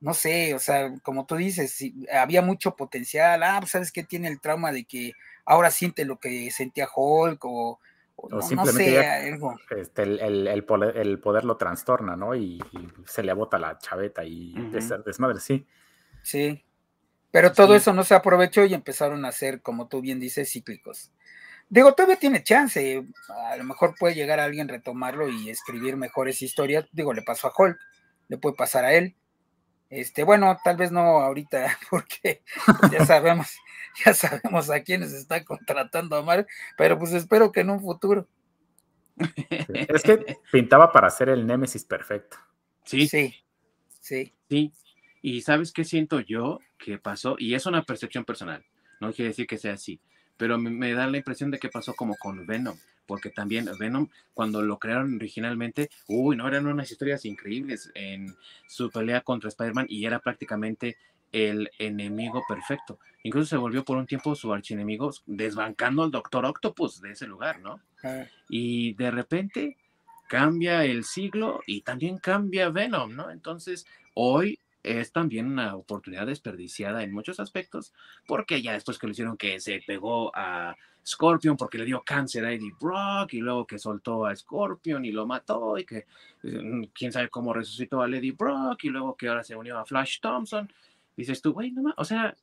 Speaker 2: no sé, o sea, como tú dices, había mucho potencial, ah, pues sabes que tiene el trauma de que ahora siente lo que sentía Hulk o
Speaker 3: o simplemente este, el, poder, lo trastorna, ¿no? Y, se le abota la chaveta y desmadre, sí.
Speaker 2: Sí. Pero todo eso no se aprovechó y empezaron a ser, como tú bien dices, cíclicos. Digo, todavía tiene chance. A lo mejor puede llegar a alguien retomarlo y escribir mejores historias. Digo, le pasó a Hulk, le puede pasar a él. Este, bueno, tal vez no ahorita, porque ya sabemos, ya sabemos a quiénes está contratando a Mar, pero pues espero que en un futuro.
Speaker 3: Es que pintaba para ser el Némesis perfecto.
Speaker 1: Sí.
Speaker 2: Sí. Sí.
Speaker 1: Sí. Y sabes qué siento yo que pasó, y es una percepción personal, no quiere decir que sea así, pero me da la impresión de que pasó como con Venom porque también Venom, cuando lo crearon originalmente, uy, no, eran unas historias increíbles en su pelea contra Spider-Man y era prácticamente el enemigo perfecto. Incluso se volvió por un tiempo su archienemigo, desbancando al Doctor Octopus de ese lugar, ¿no? Ah. Y de repente cambia el siglo y también cambia Venom, ¿no? Entonces, hoy es también una oportunidad desperdiciada en muchos aspectos, porque ya después que lo hicieron que se pegó a Scorpion porque le dio cáncer a Eddie Brock y luego que soltó a Scorpion y lo mató y que mm, quién sabe cómo resucitó a Eddie Brock y luego que ahora se unió a Flash Thompson. Dices tú, güey, no más, o sea,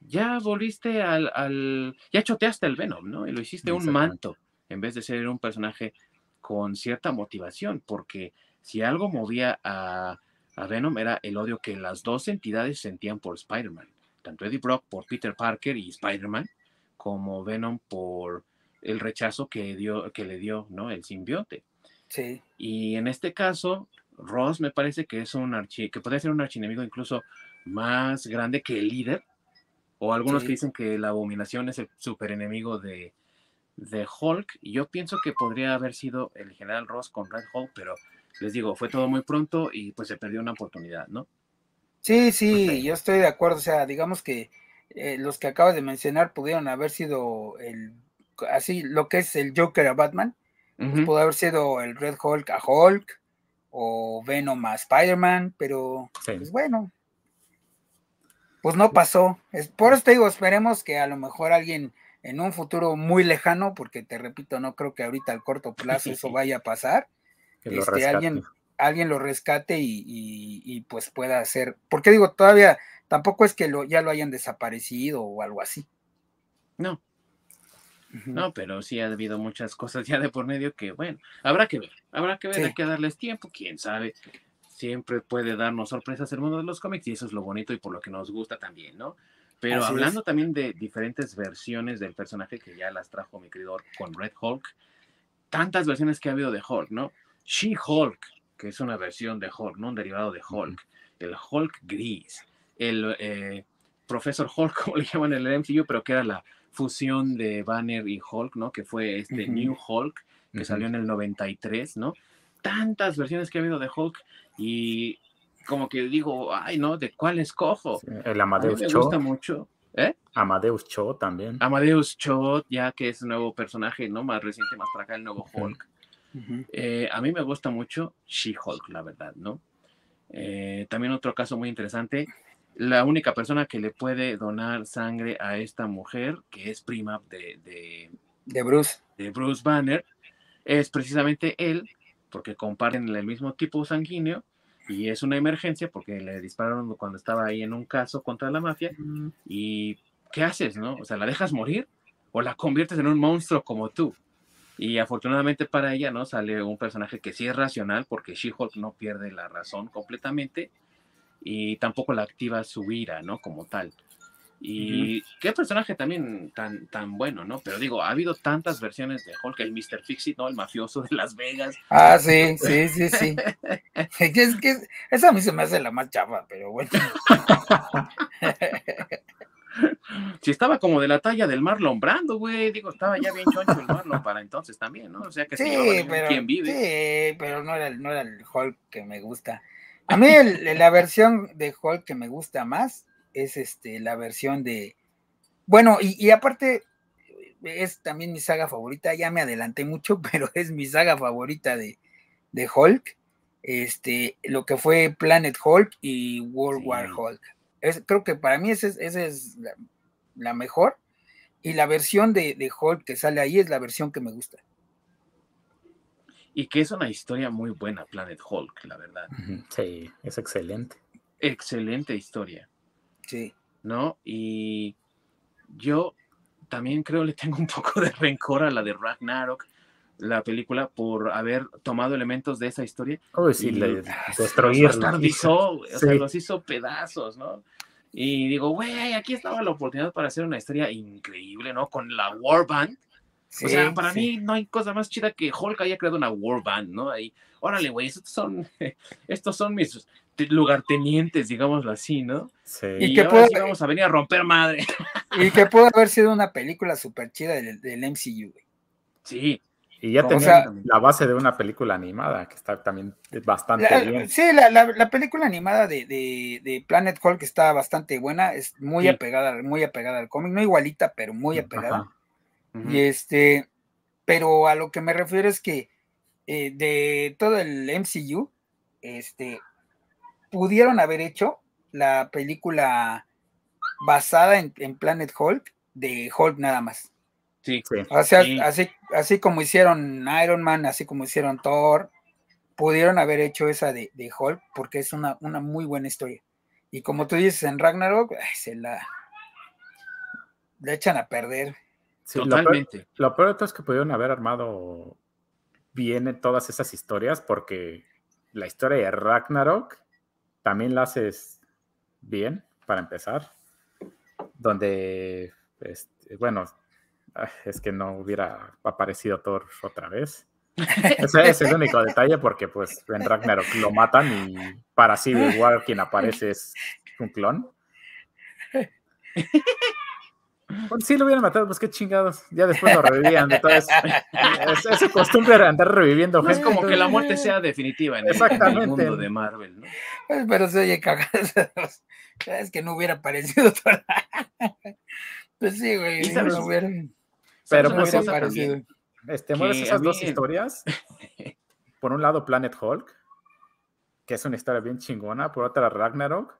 Speaker 1: ya volviste al, al, ya choteaste el Venom, ¿no? Y lo hiciste un manto en vez de ser un personaje con cierta motivación, porque si algo movía a, a Venom era el odio que las dos entidades sentían por Spider-Man, tanto Eddie Brock por Peter Parker y Spider-Man, como Venom por el rechazo que, dio, que le dio ¿no? el simbionte.
Speaker 2: Sí.
Speaker 1: Y en este caso, Ross me parece que es un archi que puede ser un archienemigo incluso más grande que el líder, o algunos
Speaker 2: Sí.
Speaker 1: que dicen que la abominación es el superenemigo de, de Hulk. Y yo pienso que podría haber sido el general Ross con Red Hulk, pero les digo, fue todo muy pronto y pues se perdió una oportunidad, ¿no?
Speaker 2: Sí, sí,
Speaker 1: Ok.
Speaker 2: yo estoy de acuerdo. O sea, digamos que eh, los que acabas de mencionar pudieron haber sido el así lo que es el Joker a Batman, pues
Speaker 1: Ujú.
Speaker 2: pudo haber sido el Red Hulk a Hulk o Venom a Spider-Man, pero
Speaker 3: Sí.
Speaker 2: pues bueno, pues no pasó. Es, por eso te digo, esperemos que a lo mejor alguien en un futuro muy lejano, porque te repito, no creo que ahorita al corto plazo eso vaya a pasar,
Speaker 3: Que
Speaker 2: este, alguien, alguien lo rescate y, y- y, pues pueda hacer, porque digo, todavía tampoco es que lo, ya lo hayan desaparecido o algo así.
Speaker 1: No, no, pero sí ha habido muchas cosas ya de por medio que, bueno, habrá que ver, habrá que ver,
Speaker 2: Sí.
Speaker 1: hay que darles tiempo, quién sabe. Siempre puede darnos sorpresas el mundo de los cómics y eso es lo bonito y por lo que nos gusta también, ¿no? Pero
Speaker 2: Así es.
Speaker 1: hablando también de diferentes versiones del personaje que ya las trajo mi querido con Red Hulk, tantas versiones que ha habido de Hulk, ¿no? She-Hulk, que es una versión de Hulk, ¿no? Un derivado de Hulk. El Hulk gris. El eh, Profesor Hulk, como le llaman en el MCU, pero que era la fusión de Banner y Hulk, ¿no? Que fue este. New Hulk, que salió en el 93, ¿no? Tantas versiones que ha habido de Hulk y como que digo, ay, ¿no? ¿De cuál escojo?
Speaker 3: Sí, El
Speaker 1: A mí
Speaker 3: Amadeus
Speaker 1: me
Speaker 3: Cho.
Speaker 1: gusta mucho. ¿Eh?
Speaker 3: Amadeus Cho también.
Speaker 1: Amadeus Cho, ya que es nuevo personaje, ¿no? Más reciente, más para acá, el nuevo. Hulk. Eh, a mí me gusta mucho She-Hulk, la verdad, ¿no? Eh, también otro caso muy interesante, la única persona que le puede donar sangre a esta mujer, que es prima de, de-
Speaker 2: De Bruce.
Speaker 1: de Bruce Banner, es precisamente él, porque comparten el mismo tipo sanguíneo y es una emergencia porque le dispararon cuando estaba ahí en un caso contra la mafia y ¿qué haces, no? O sea, ¿la dejas morir o la conviertes en un monstruo como tú? Y afortunadamente para ella, ¿no? Sale un personaje que sí es racional porque She-Hulk no pierde la razón completamente y tampoco la activa su ira, ¿no? Como tal. Y qué personaje también tan, tan bueno, ¿no? Pero digo, ha habido tantas versiones de Hulk, el Mr. Fixit, ¿no? El mafioso de Las Vegas.
Speaker 2: Ah, sí, sí, sí, sí. es que esa a mí se me hace la más chafa, pero bueno.
Speaker 1: Si estaba como de la talla del Marlon Brando, güey. Digo, estaba ya bien choncho el Marlon para entonces también, ¿no? O sea que se
Speaker 2: Sí,
Speaker 1: bien
Speaker 2: pero,
Speaker 1: quién vive.
Speaker 2: sí, pero no era, el- no era el Hulk que me gusta. A mí el- la versión de Hulk que me gusta más es este, la versión de... Bueno, y, y aparte es también mi saga favorita, ya me adelanté mucho, pero es mi saga favorita de, de Hulk. Este, lo que fue Planet Hulk y World
Speaker 1: Sí.
Speaker 2: War Hulk. Es, creo que para mí esa es, la, la mejor. Y la versión de, de Hulk que sale ahí es la versión que me gusta.
Speaker 1: Y que es una historia muy buena, Planet Hulk, la verdad.
Speaker 3: Sí, es excelente.
Speaker 1: Excelente historia,
Speaker 2: Sí.
Speaker 1: ¿no? Y yo también creo le tengo un poco de rencor a la de Ragnarok, la película, por haber tomado elementos de esa historia
Speaker 3: Uy, sí,
Speaker 1: Y
Speaker 3: le,
Speaker 1: los
Speaker 3: destruirlo.
Speaker 1: bastardizó, güey, o sea,
Speaker 3: Sí.
Speaker 1: los hizo pedazos, ¿no? Y digo, güey, aquí estaba la oportunidad para hacer una historia increíble, ¿no? Con la War Band.
Speaker 2: Sí,
Speaker 1: o sea, para
Speaker 2: sí.
Speaker 1: mí no hay cosa más chida que Hulk haya creado una War Band, ¿no? Ahí, órale, güey, estos son, estos son mis lugartenientes, digámoslo así, ¿no?
Speaker 3: Sí.
Speaker 2: Y
Speaker 1: Y,
Speaker 2: que
Speaker 1: ahora sí vamos a venir a romper madre.
Speaker 2: Y que pudo haber sido una película súper chida del, del MCU. güey.
Speaker 1: Sí,
Speaker 3: Y ya tenía
Speaker 2: sea-
Speaker 3: la base de una película animada que está también bastante
Speaker 2: La-
Speaker 3: bien.
Speaker 2: sí, la, la- la película animada de, de- de Planet Hulk está bastante buena, es muy
Speaker 1: Sí.
Speaker 2: apegada, muy apegada al cómic, no igualita, pero muy apegada.
Speaker 3: Ajá.
Speaker 2: Y este, pero a lo que me refiero es que eh, de todo el MCU, este, pudieron haber hecho la película basada en, Planet Hulk, de Hulk nada más.
Speaker 1: Sí.
Speaker 2: O sea, Así, así como hicieron Iron Man, así como hicieron Thor, pudieron haber hecho esa de, Hulk porque es una, una, muy buena historia. Y como tú dices en Ragnarok, se la, la echan a perder.
Speaker 1: Totalmente.
Speaker 3: Lo peor, es que pudieron haber armado bien todas esas historias porque la historia de Ragnarok también la haces bien, para empezar, donde, este, bueno, es que no hubiera aparecido Thor otra vez. Ese es el único detalle porque pues en Ragnarok lo matan y para Civil War quien aparece es un clon. Pues sí lo hubieran matado, pues qué chingados. Ya después lo revivían. Entonces, es, es su costumbre andar reviviendo
Speaker 1: no Es como que la muerte sea definitiva en el, mundo de Marvel, ¿no?
Speaker 2: Pues, pero se oye cagado. Es que no hubiera aparecido. pues sí, güey. No hubiera,
Speaker 3: pero pues aparecido. Este, esas dos historias. Por un lado, Planet Hulk, que es una historia bien chingona. Por otra, Ragnarok,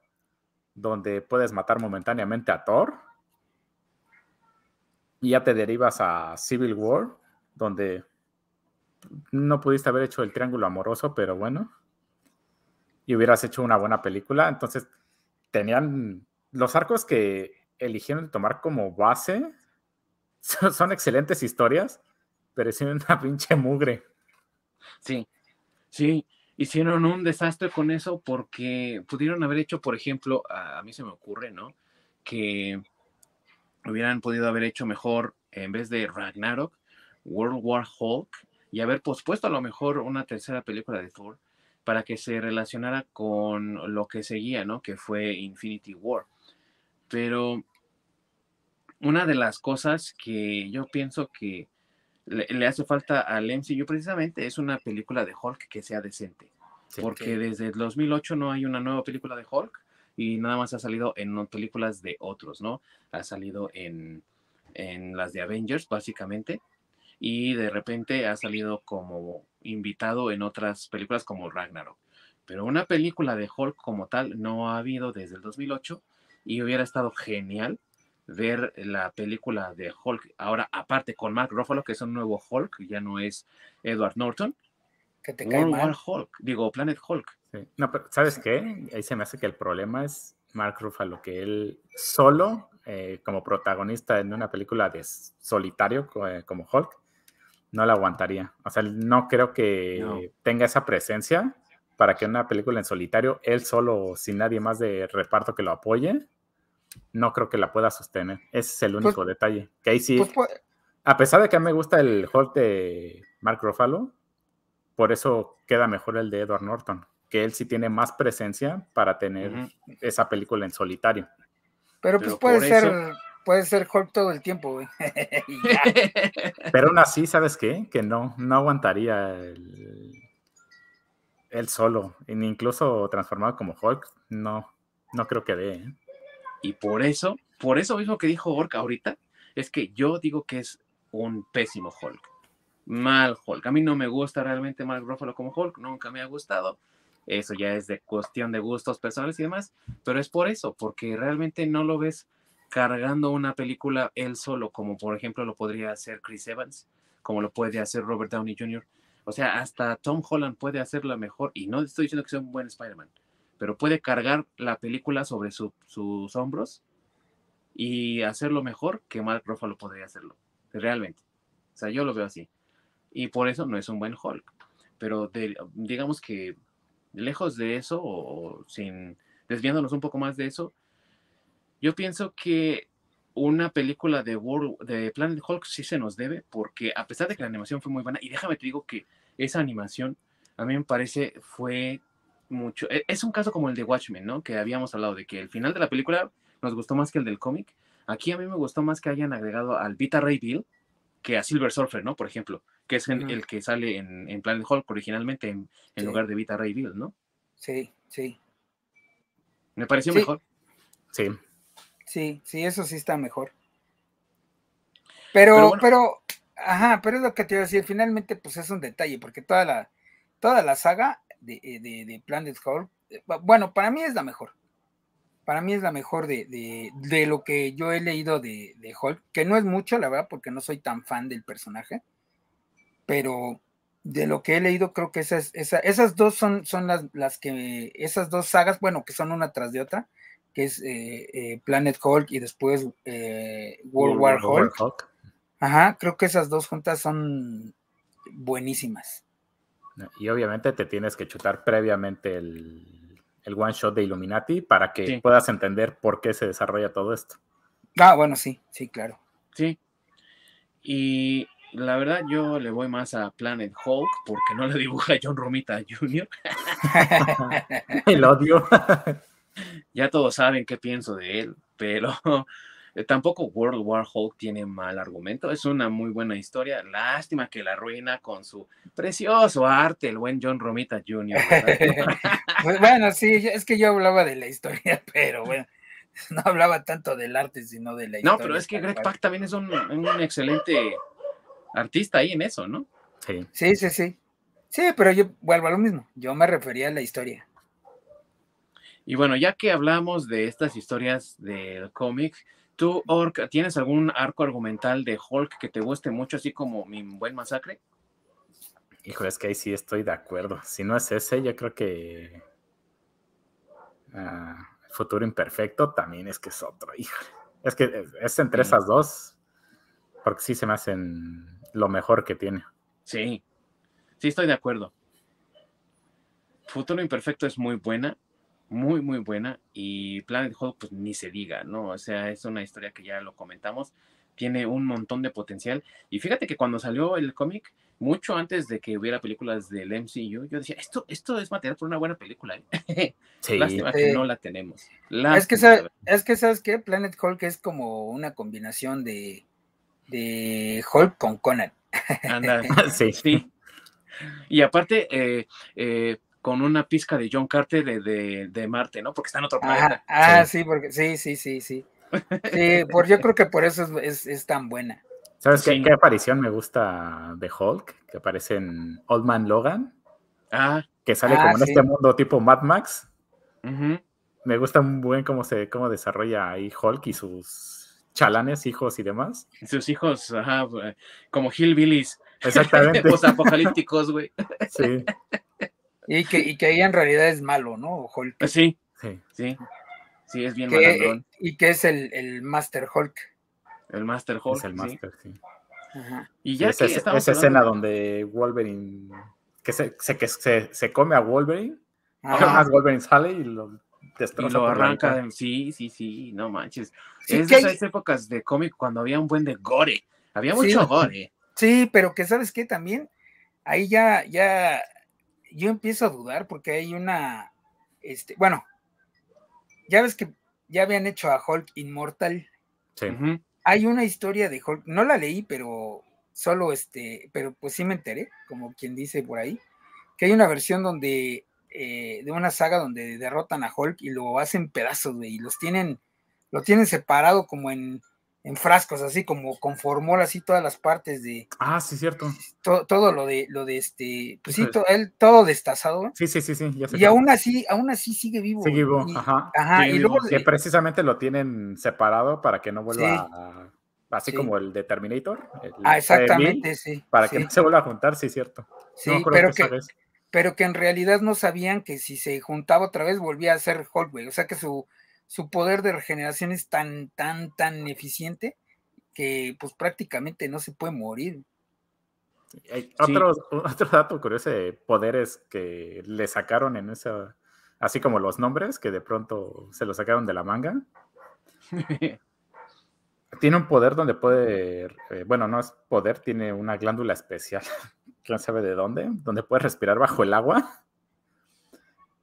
Speaker 3: donde puedes matar momentáneamente a Thor y ya te derivas a Civil War, donde no pudiste haber hecho el triángulo amoroso, pero bueno, y hubieras hecho una buena película. Entonces, tenían los arcos que eligieron tomar como base, son, excelentes historias, pero hicieron una pinche mugre.
Speaker 1: Sí, sí, hicieron un desastre con eso porque pudieron haber hecho, por ejemplo, a mí se me ocurre, ¿no? Que hubieran podido haber hecho mejor, en vez de Ragnarok, World War Hulk, y haber pospuesto a lo mejor una tercera película de Thor para que se relacionara con lo que seguía, ¿no? Que fue Infinity War. Pero una de las cosas que yo pienso que le, hace falta al MCU precisamente es una película de Hulk que sea decente. porque desde el 2008 no hay una nueva película de Hulk y nada más ha salido en películas de otros, ¿no? Ha salido en, las de Avengers, básicamente, y de repente ha salido como invitado en otras películas como Ragnarok. Pero una película de Hulk como tal no ha habido desde el 2008 y hubiera estado genial ver la película de Hulk ahora aparte con Mark Ruffalo que es un nuevo Hulk ya no es Edward Norton
Speaker 2: que te cae mal.
Speaker 1: Hulk digo Planet Hulk
Speaker 3: no, pero ¿sabes qué? Ahí se me hace que el problema es Mark Ruffalo, que él solo, eh, como protagonista en una película de solitario eh, como Hulk, no la aguantaría. O sea, no creo que tenga esa presencia para que una película en solitario, él solo, sin nadie más de reparto que lo apoye, no creo que la pueda sostener. Ese es el único pues detalle. Que ahí sí, pues, pues a pesar de que a mí me gusta el Hulk de Mark Ruffalo, por eso queda mejor el de Edward Norton que él sí tiene más presencia para tener esa película en solitario.
Speaker 2: Pero pues puede ser, puede ser Hulk todo el tiempo, güey.
Speaker 3: Pero aún así, ¿sabes qué? Que no, no aguantaría el, él solo, incluso transformado como Hulk, no, no creo que dé. ¿eh?
Speaker 1: Y por eso, por eso mismo que dijo Hulk ahorita, es que yo digo que es un pésimo Hulk. Mal Hulk. A mí no me gusta realmente Mark Ruffalo como Hulk, nunca me ha gustado eso ya es de cuestión de gustos personales y demás, pero es por eso, porque realmente no lo ves cargando una película él solo, como por ejemplo lo podría hacer Chris Evans, como lo puede hacer Robert Downey Jr. O sea, hasta Tom Holland puede hacerlo mejor, y no estoy diciendo que sea un buen Spider-Man, pero puede cargar la película sobre sus hombros y hacerlo mejor que Mark Ruffalo podría hacerlo, realmente. O sea, yo lo veo así. Y por eso no es un buen Hulk. Pero digamos que lejos de eso, o, sin desviándonos un poco más de eso, yo pienso que una película de, World, de Planet Hulk sí se nos debe, porque a pesar de que la animación fue muy buena, y déjame te digo que esa animación a mí me parece fue mucho, e, es un caso como el de Watchmen, ¿no? Que habíamos hablado de que el final de la película nos gustó más que el del cómic. Aquí a mí me gustó más que hayan agregado al Vita Ray Bill que a Silver Surfer, ¿no? Por ejemplo que es el que sale en, en, Planet Hulk originalmente en, lugar de Vita Ray Bill, ¿no?
Speaker 2: Sí, sí.
Speaker 1: Me pareció mejor.
Speaker 3: Sí.
Speaker 2: Sí, sí, eso sí está mejor. Pero, pero, ajá, pero es lo que te iba a decir, finalmente, pues es un detalle, porque toda la, toda la saga de, de, de Planet Hulk, eh, bueno, para mí es la mejor. Para mí es la mejor de, de, lo que yo he leído de, de, Hulk, que no es mucho, la verdad, porque no soy tan fan del personaje, pero de lo que he leído, creo que esas, esas, dos son, son las, las, que, esas dos sagas, bueno, que son una tras de otra, que es eh, eh, Planet Hulk y después eh, World, War, Hulk. Ajá, creo que esas dos juntas son buenísimas.
Speaker 3: Y obviamente te tienes que chutar previamente el, el one shot de Illuminati para que puedas entender por qué se desarrolla todo esto.
Speaker 2: Ah, bueno, sí, sí, claro.
Speaker 1: Sí. Y la verdad, yo le voy más a Planet Hulk porque no le dibuja John Romita Jr.
Speaker 3: El odio.
Speaker 1: ya todos saben qué pienso de él, pero tampoco World War Hulk tiene mal argumento. Es una muy buena historia. Lástima que la arruina con su precioso arte, el buen John Romita Jr.
Speaker 2: Pues bueno, sí, es que yo hablaba de la historia, pero bueno no hablaba tanto del arte, sino de la historia.
Speaker 1: No, pero es que Greg Pak también es un, un, excelente artista ahí en eso, ¿no?
Speaker 2: Sí. Sí, sí, sí. Sí, pero yo vuelvo a lo mismo. Yo me refería a la historia.
Speaker 1: Y bueno, ya que hablamos de estas historias del cómic, ¿tú, Orc, tienes algún arco argumental de Hulk que te guste mucho, así como Mi Buen Masacre?
Speaker 3: Hijo, es que ahí sí estoy de acuerdo. Si no es ese, yo creo que. Uh, Futuro Imperfecto también es que es otro, hijo. Es que es entre esas dos, porque sí se me hacen lo mejor que tiene.
Speaker 1: Sí, sí estoy de acuerdo. Futuro Imperfecto es muy buena, muy, muy buena. Y Planet Hulk, pues ni se diga, ¿no? O sea, es una historia que ya lo comentamos. Tiene un montón de potencial. Y fíjate que cuando salió el cómic, mucho antes de que hubiera películas del MCU, yo decía, esto, esto es material para una buena película. ¿eh? Sí. Lástima que no la tenemos.
Speaker 2: es, que, es que, ¿sabes qué? Planet Hulk es como una combinación de, de Hulk con Conan.
Speaker 1: Anda, sí. sí. Y aparte, eh, eh, con una pizca de John Carter de, de, Marte, ¿no? Porque está en otro planeta.
Speaker 2: Ah, sí. porque sí, sí, sí, sí. Sí, por, yo creo que por eso es, es, tan buena.
Speaker 3: ¿Sabes qué, qué, aparición me gusta de Hulk? Que aparece en Old Man Logan.
Speaker 1: Ah.
Speaker 3: Que sale ah, como en este mundo tipo Mad Max. Me gusta muy buen cómo se cómo desarrolla ahí Hulk y sus chalanes, hijos y demás.
Speaker 1: Sus hijos, ajá, como hillbillies.
Speaker 3: Exactamente.
Speaker 1: apocalípticos, güey.
Speaker 3: Sí.
Speaker 2: Y que, y que ella en realidad es malo, ¿no? Hulk.
Speaker 1: Sí, sí, sí. Sí, es bien que,
Speaker 2: Y que es el, el, Master Hulk.
Speaker 1: El Master Hulk.
Speaker 3: Es el Master, sí.
Speaker 1: Y ya
Speaker 3: esa, esa escena donde Wolverine que se, se, que se, se come a Wolverine, más Wolverine sale y lo destroza.
Speaker 1: Y lo arranca. sí, sí, sí, no manches. es de esas épocas de cómic cuando había un buen de gore. Había mucho gore.
Speaker 2: Sí, pero que sabes qué también, ahí ya, ya, yo empiezo a dudar porque hay una, este, bueno, ya ves que ya habían hecho a Hulk Inmortal.
Speaker 3: Sí.
Speaker 2: Hay una historia de Hulk, no la leí, pero solo este, pero pues sí me enteré, como quien dice por ahí, que hay una versión donde, eh, de una saga donde derrotan a Hulk y lo hacen pedazos, y los tienen, lo tienen separado como en, en frascos, así como con formol, así todas las partes de.
Speaker 3: Ah, sí, cierto.
Speaker 2: todo lo de, lo de este, pues sí, todo, él, todo destazado.
Speaker 3: Sí, sí, sí, sí.
Speaker 2: y aún así, aún así sigue vivo.
Speaker 3: Sigue vivo, ajá.
Speaker 2: Ajá, y luego.
Speaker 3: Que precisamente lo tienen separado para que no vuelva a así como el de Terminator.
Speaker 2: ah, exactamente, sí.
Speaker 3: Para que no se vuelva a juntar, sí, cierto.
Speaker 2: Sí, pero, que, pero que en realidad no sabían que si se juntaba otra vez volvía a ser Hulk, O sea que su, su poder de regeneración es tan, tan, tan eficiente que pues prácticamente no se puede morir.
Speaker 3: Hay otro, otro dato curioso de poderes que le sacaron en esa, así como los nombres, que de pronto se los sacaron de la manga. tiene un poder donde puede, eh, bueno, no es poder, tiene una glándula especial, quién sabe de dónde, donde puede respirar bajo el agua.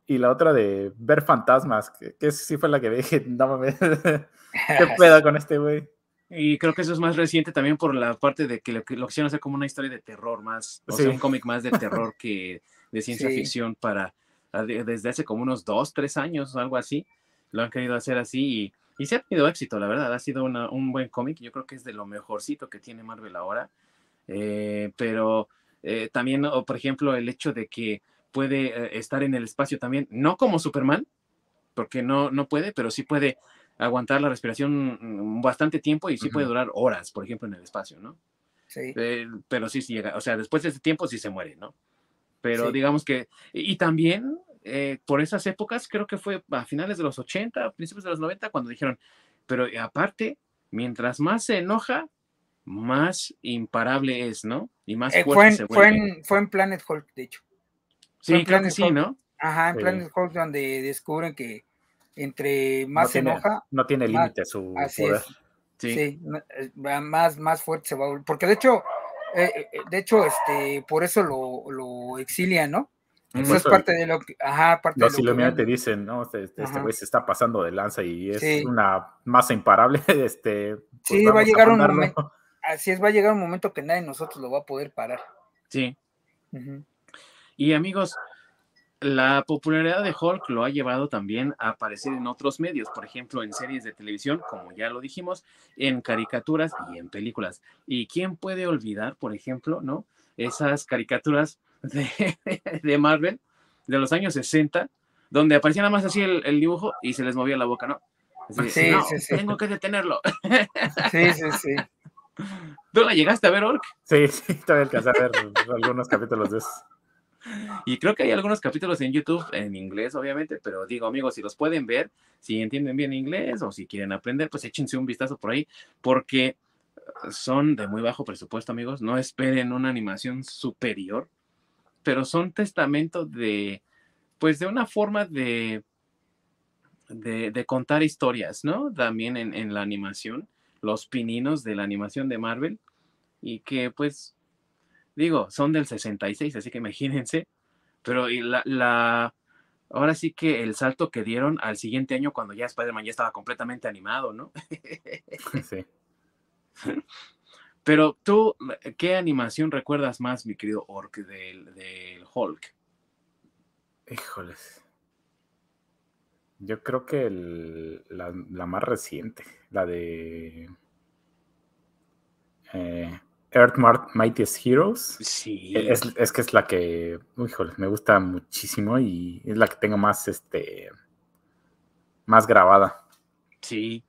Speaker 3: Y la otra de ver fantasmas, que, sí fue la que dije, no mames, qué pedo con este güey.
Speaker 1: Y creo que eso es más reciente también por la parte de que lo, lo quisieron hacer como una historia de terror más, o sea, un cómic más de terror que de ciencia ficción para, desde hace como unos dos, tres años o algo así, lo han querido hacer así y y se ha tenido éxito, la verdad. Ha sido un buen cómic. Yo creo que es de lo mejorcito que tiene Marvel ahora. Eh, pero eh, también, por ejemplo, el hecho de que puede eh, estar en el espacio también, no como Superman, porque no, no puede, pero sí puede aguantar la respiración mm, bastante tiempo y sí puede durar horas, por ejemplo, en el espacio, ¿no?
Speaker 2: Sí.
Speaker 1: Eh, pero sí, sí llega, o sea, después de ese tiempo sí se muere, ¿no? Pero digamos que, y, también eh, por esas épocas, creo que fue a finales de los 80, principios de los 90, cuando dijeron, pero aparte, mientras más se enoja, más imparable es, ¿no? Y más
Speaker 2: eh,
Speaker 1: fuerte
Speaker 2: fue, en,
Speaker 1: se
Speaker 2: fue, en, fue en Planet Hulk, de hecho.
Speaker 1: Sí, creo que sí, ¿no?
Speaker 2: Ajá, en Planet Hulk, donde descubren que entre más
Speaker 3: no
Speaker 2: se
Speaker 3: tiene,
Speaker 2: enoja.
Speaker 3: No tiene límite su poder.
Speaker 2: Sí, sí eh, más, más fuerte se va a volver. Porque de hecho, eh, de hecho, este, por eso lo, lo exilian, ¿no? Eso es parte de lo que. Ajá, parte
Speaker 3: los
Speaker 2: de lo
Speaker 3: que te dicen, ¿no? Este, este güey se está pasando de lanza y es una masa imparable. Este, pues
Speaker 2: sí, va a llegar un momento. Así es, va a llegar un momento que nadie de nosotros lo va a poder parar.
Speaker 1: Sí. Y amigos, la popularidad de Hulk lo ha llevado también a aparecer en otros medios, por ejemplo, en series de televisión, como ya lo dijimos, en caricaturas y en películas. ¿Y quién puede olvidar, por ejemplo, ¿no? Esas caricaturas de, Marvel de los años 60, donde aparecía nada más así el, dibujo y se les movía la boca, ¿no? sí, sí, sí. Tengo que detenerlo.
Speaker 2: Sí, sí, sí.
Speaker 1: ¿Tú la llegaste a ver, Ork?
Speaker 3: Sí, sí, todavía alcancé a ver algunos capítulos de eso.
Speaker 1: Y creo que hay algunos capítulos en YouTube en inglés, obviamente, pero digo, amigos, si los pueden ver, si entienden bien inglés o si quieren aprender, pues échense un vistazo por ahí, porque son de muy bajo presupuesto, amigos. No esperen una animación superior, pero son testamento de, pues, de una forma de, de, contar historias, ¿no? También en, en la animación, los pininos de la animación de Marvel, y que, pues, Digo, son del 66, así que imagínense. Pero la, la, ahora sí que el salto que dieron al siguiente año cuando ya Spider-Man ya estaba completamente animado, ¿no?
Speaker 3: Sí.
Speaker 1: Pero tú, ¿qué animación recuerdas más, mi querido Orc, del, del Hulk?
Speaker 3: Híjoles. Yo creo que la, la, más reciente, la de eh, Earth Mightiest Heroes.
Speaker 1: Sí.
Speaker 3: Es, es, que es la que, híjole, me gusta muchísimo y es la que tengo más, este, más grabada.
Speaker 1: Sí.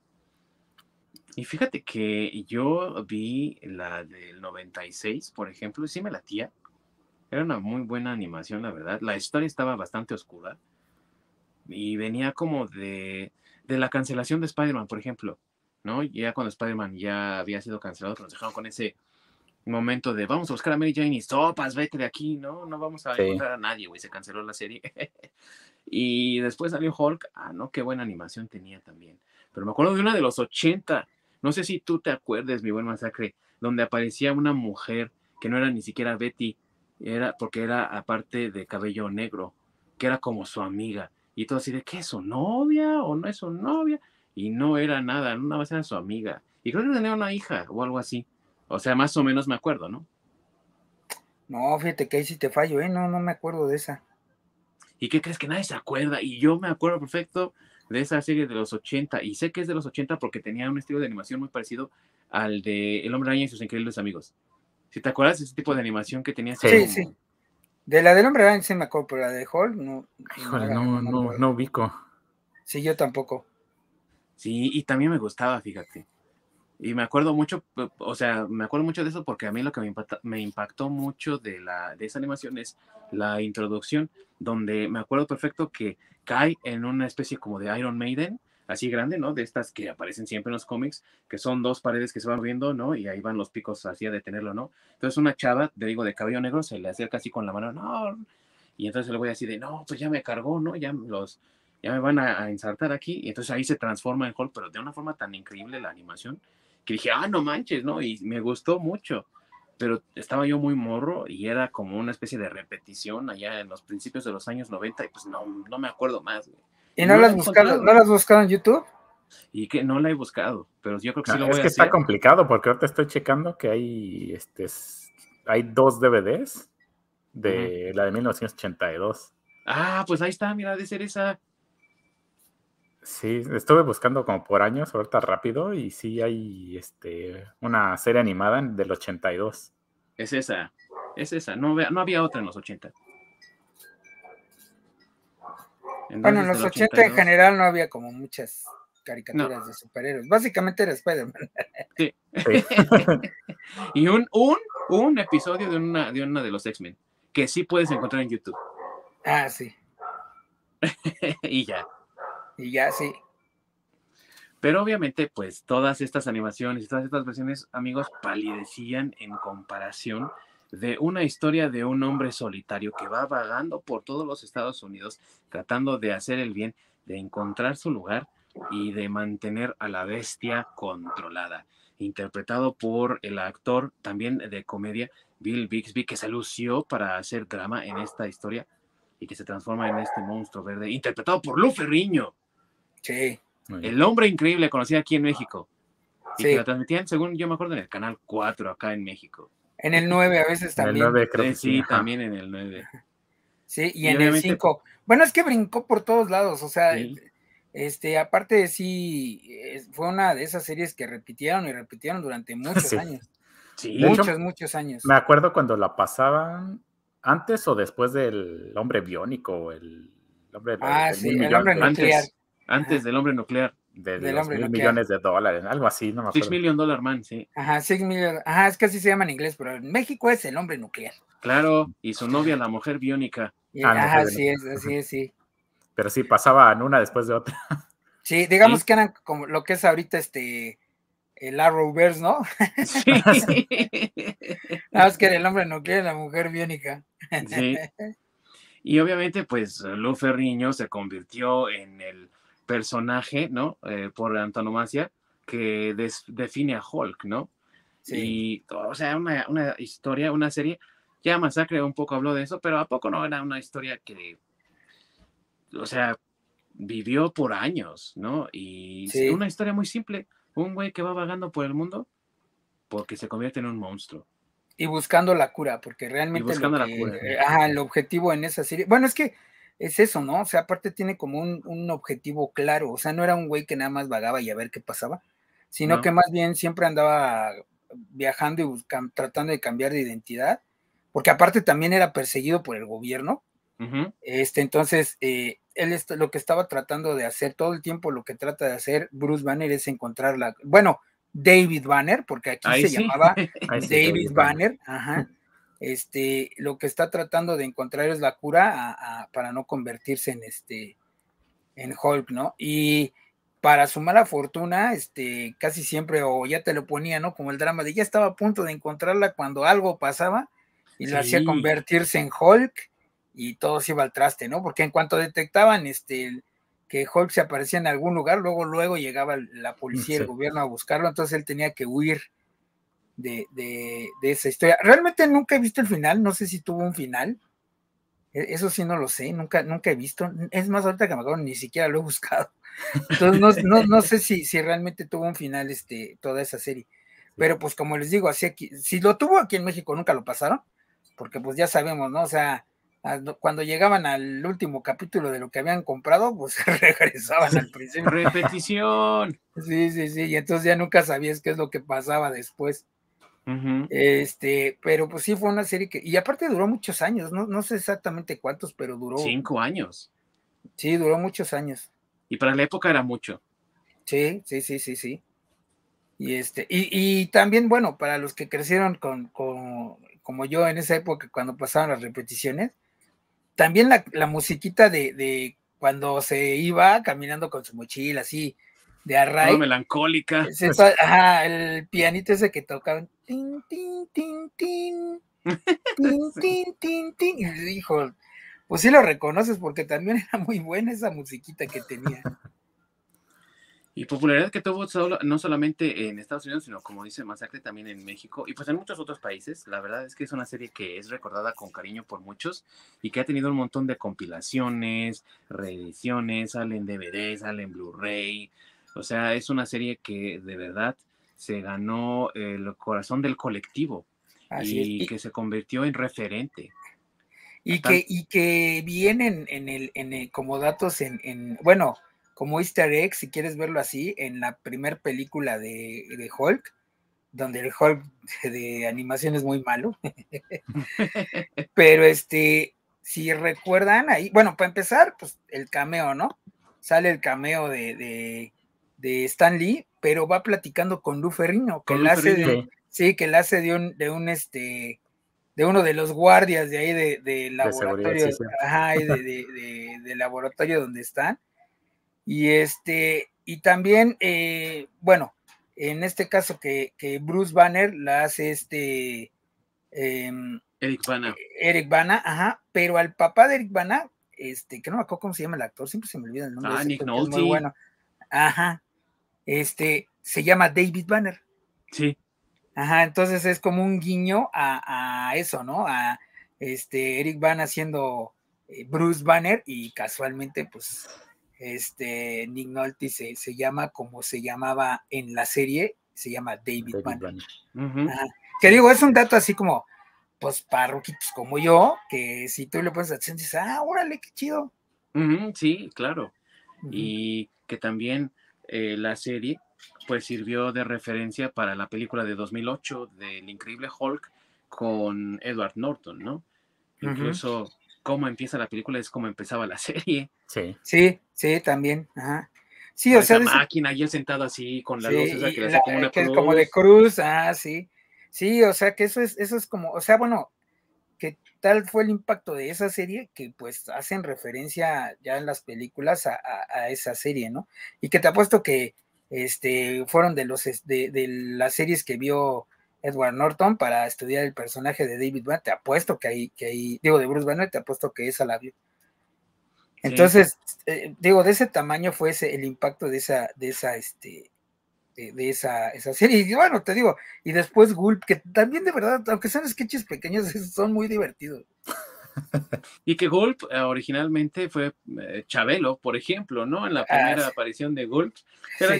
Speaker 1: Y fíjate que yo vi la del 96, por ejemplo, y sí me latía. Era una muy buena animación, la verdad. La historia estaba bastante oscura. Y venía como de, de la cancelación de Spider-Man, por ejemplo. ¿No? Ya cuando Spider-Man ya había sido cancelado, pero nos dejaron con ese momento de vamos a buscar a Mary Jane y sopas, vete de aquí, ¿no? No vamos a encontrar a nadie, güey, se canceló la serie. y después salió Hulk, ah, no, qué buena animación tenía también. Pero me acuerdo de una de los 80, no sé si tú te acuerdes, mi buen masacre, donde aparecía una mujer que no era ni siquiera Betty, era porque era aparte de cabello negro, que era como su amiga. Y todo así de, ¿qué es su novia o no es su novia? Y no era nada, una vez era su amiga. Y creo que tenía una hija o algo así. O sea, más o menos me acuerdo, ¿no?
Speaker 2: No, fíjate que ahí sí te fallo, ¿eh? No, no me acuerdo de esa.
Speaker 1: ¿Y qué crees que nadie se acuerda? Y yo me acuerdo perfecto de esa serie de los 80. Y sé que es de los 80 porque tenía un estilo de animación muy parecido al de El Hombre Araña y sus increíbles amigos. Si te acuerdas de ese tipo de animación que tenía.
Speaker 2: Sí, sí. De la del Hombre Araña sí me acuerdo, pero la de Hall no.
Speaker 3: Híjole, no, no, no ubico.
Speaker 2: Sí, yo tampoco.
Speaker 1: Sí, y también me gustaba, fíjate. Y me acuerdo mucho, o sea, me acuerdo mucho de eso porque a mí lo que me, me impactó mucho de, la, de esa animación es la introducción, donde me acuerdo perfecto que cae en una especie como de Iron Maiden, así grande, ¿no? De estas que aparecen siempre en los cómics, que son dos paredes que se van viendo, ¿no? Y ahí van los picos así a detenerlo, ¿no? Entonces una chava, te digo, de cabello negro, se le acerca así con la mano, no, y entonces le voy así de, no, pues ya me cargó, ¿no? Ya los, ya me van a, a ensartar aquí, y entonces ahí se transforma en Hulk, pero de una forma tan increíble la animación, que dije, ah, no manches, ¿no? Y me gustó mucho, pero estaba yo muy morro y era como una especie de repetición allá en los principios de los años 90 y pues no, no me acuerdo más, güey.
Speaker 2: ¿Y no, las buscado, no las has buscado en YouTube?
Speaker 1: Y que no la he buscado, pero yo creo que sí lo
Speaker 3: voy
Speaker 1: es
Speaker 3: que está complicado porque ahorita estoy checando que hay, este, hay dos DVDs de la de 1982.
Speaker 1: Ah, pues ahí está, mira, de ser esa.
Speaker 3: Sí, estuve buscando como por años, ahorita rápido, y sí hay este, una serie animada del 82.
Speaker 1: Es esa, es esa, no, no había otra en los 80.
Speaker 2: bueno, en los 80 en general no había como muchas caricaturas de superhéroes. Básicamente era Spider-Man.
Speaker 1: Sí. y un, un, un episodio de una, de una de los X-Men que sí puedes encontrar en YouTube.
Speaker 2: Ah, sí.
Speaker 1: y ya.
Speaker 2: Y ya, sí.
Speaker 1: Pero obviamente, pues todas estas animaciones y todas estas versiones, amigos, palidecían en comparación de una historia de un hombre solitario que va vagando por todos los Estados Unidos tratando de hacer el bien, de encontrar su lugar y de mantener a la bestia controlada. Interpretado por el actor también de comedia Bill Bixby, que se lució para hacer drama en esta historia y que se transforma en este monstruo verde, interpretado por Lu Ferriño.
Speaker 2: Sí.
Speaker 1: El hombre increíble, conocido aquí en México. Y que la transmitían, según yo me acuerdo, en el canal 4 acá en México.
Speaker 2: En el 9 a veces también.
Speaker 3: En el 9 creo que
Speaker 1: sí, también en el 9.
Speaker 2: Sí, y, en el 5. Bueno, es que brincó por todos lados, o sea, este, aparte sí, fue una de esas series que repitieron y repitieron durante muchos años. Sí. Muchos, muchos años.
Speaker 3: Me acuerdo cuando la pasaban antes o después del hombre biónico, el hombre,
Speaker 2: ah, sí, el hombre
Speaker 1: nuclear. Antes, del hombre nuclear.
Speaker 3: De, los mil millones de dólares, algo así, no me acuerdo.
Speaker 1: Six Million Dollar Man, sí.
Speaker 2: Ajá, Six Million, ajá, es que así se llama en inglés, pero en México es el hombre nuclear.
Speaker 1: Claro, y su novia, la mujer biónica.
Speaker 2: Ah, ajá, sí es, así es, sí.
Speaker 3: Pero sí, pasaban una después de otra.
Speaker 2: Sí, digamos que eran como lo que es ahorita este el Arrowverse, ¿no? Sí. Nada más que era el hombre nuclear, la mujer biónica.
Speaker 1: Sí. Y obviamente, pues, Lu Ferriño se convirtió en el personaje, ¿no? Eh, por antonomasia, que define a Hulk, ¿no? Sí. Y, o sea, una, una, historia, una serie, ya Masacre un poco habló de eso, pero ¿a poco no era una historia que, o sea, vivió por años, ¿no? Y una historia muy simple, un güey que va vagando por el mundo porque se convierte en un monstruo.
Speaker 2: Y buscando la cura, porque realmente buscando la cura. ajá, el objetivo en esa serie, bueno, es que es eso, ¿no? O sea, aparte tiene como un, objetivo claro, o sea, no era un güey que nada más vagaba y a ver qué pasaba, sino que más bien siempre andaba viajando y tratando de cambiar de identidad, porque aparte también era perseguido por el gobierno. este, entonces, eh, él lo que estaba tratando de hacer todo el tiempo, lo que trata de hacer Bruce Banner es encontrar la, bueno, David Banner, porque aquí se llamaba David Banner, ajá este, lo que está tratando de encontrar es la cura para no convertirse en este, en Hulk, ¿no? Y para su mala fortuna, este, casi siempre, o ya te lo ponía, ¿no? Como el drama de ya estaba a punto de encontrarla cuando algo pasaba y la hacía convertirse en Hulk y todo se iba al traste, ¿no? Porque en cuanto detectaban este, que Hulk se aparecía en algún lugar, luego, luego llegaba la policía y el gobierno a buscarlo, entonces él tenía que huir de, esa historia. Realmente nunca he visto el final, no sé si tuvo un final. E, eso sí no lo sé, nunca, nunca he visto. Es más, ahorita que me acuerdo, ni siquiera lo he buscado. Entonces no, sé si, si realmente tuvo un final este, toda esa serie. Pero pues como les digo, así aquí, si lo tuvo aquí en México nunca lo pasaron, porque pues ya sabemos, ¿no? O sea, cuando llegaban al último capítulo de lo que habían comprado, pues regresaban al principio.
Speaker 1: Repetición.
Speaker 2: Sí, sí, sí, y entonces ya nunca sabías qué es lo que pasaba después. Este, pero pues sí fue una serie que, y aparte duró muchos años, no, no sé exactamente cuántos, pero duró.
Speaker 1: Cinco años.
Speaker 2: Sí, duró muchos años.
Speaker 1: Y para la época era mucho.
Speaker 2: Sí, sí, sí, sí, sí. Y este, y, también, bueno, para los que crecieron con, como yo en esa época, cuando pasaban las repeticiones, también la, la musiquita de, de, cuando se iba caminando con su mochila, así, de Array.
Speaker 1: melancólica.
Speaker 2: ajá, el pianito ese que tocaban. Tin, tin, tin, tin. Tin, tin, tin, tin. Y dijo, pues sí lo reconoces porque también era muy buena esa musiquita que tenía.
Speaker 1: Y popularidad que tuvo no solamente en Estados Unidos, sino como dice Masacre también en México y pues en muchos otros países. La verdad es que es una serie que es recordada con cariño por muchos y que ha tenido un montón de compilaciones, reediciones, salen DVD, salen Blu-ray, o sea, es una serie que de verdad se ganó el corazón del colectivo y, que se convirtió en referente.
Speaker 2: Y que, y que vienen en el, en como datos en, bueno, como easter egg, si quieres verlo así, en la primer película de, de Hulk, donde el Hulk de animación es muy malo. Pero este, si recuerdan ahí, bueno, para empezar, pues el cameo, ¿no? Sale el cameo de, de, Stan Lee, pero va platicando con Lu Ferrino, que la hace de, sí, que la hace de un, de un este de uno de los guardias de ahí de, laboratorio, ajá, de, de, laboratorio donde están. Y este, y también, eh, bueno, en este caso que, que, Bruce Banner la hace este
Speaker 1: em, Eric Bana.
Speaker 2: Eric Bana, ajá, pero al papá de Eric Bana, este, que no me acuerdo cómo se llama el actor, siempre se me olvida el nombre.
Speaker 1: Ah, Nick Nolte.
Speaker 2: Muy bueno. Ajá. Este, se llama David Banner.
Speaker 1: Sí.
Speaker 2: Ajá, entonces es como un guiño a, eso, ¿no? A este Eric Bana haciendo eh, Bruce Banner y casualmente, pues, este Nick Nolte se, se, llama como se llamaba en la serie, se llama David, Banner. Que digo, es un dato así como, pues, para como yo, que si tú le pones atención, dices, ah, órale, qué chido.
Speaker 1: sí, claro. Y que también eh, la serie pues sirvió de referencia para la película de 2008 del Increíble Hulk con Edward Norton, ¿no? Incluso cómo empieza la película es como empezaba la serie.
Speaker 2: Sí. Sí, sí, también. Ajá. Sí,
Speaker 1: o sea, esa máquina y él sentado así con la luz, que,
Speaker 2: la, como, una cruz. como de cruz, ah, sí. Sí, o sea, que eso es, eso es como, o sea, bueno, que tal fue el impacto de esa serie que pues hacen referencia ya en las películas a, a esa serie, ¿no? Y que te apuesto que este, fueron de, los, de, de las series que vio Edward Norton para estudiar el personaje de David Banner. Te apuesto que ahí, que ahí, digo, de Bruce Banner, te apuesto que esa la vio. Entonces, eh, digo, de ese tamaño fue ese, el impacto de esa, de esa, este, de, esa, esa serie. Y bueno, te digo, y después Gulp, que también de verdad, aunque sean sketches pequeños, son muy divertidos.
Speaker 1: y que Gulp eh, originalmente fue eh, Chabelo, por ejemplo, ¿no? En la ah, primera aparición de Gulp era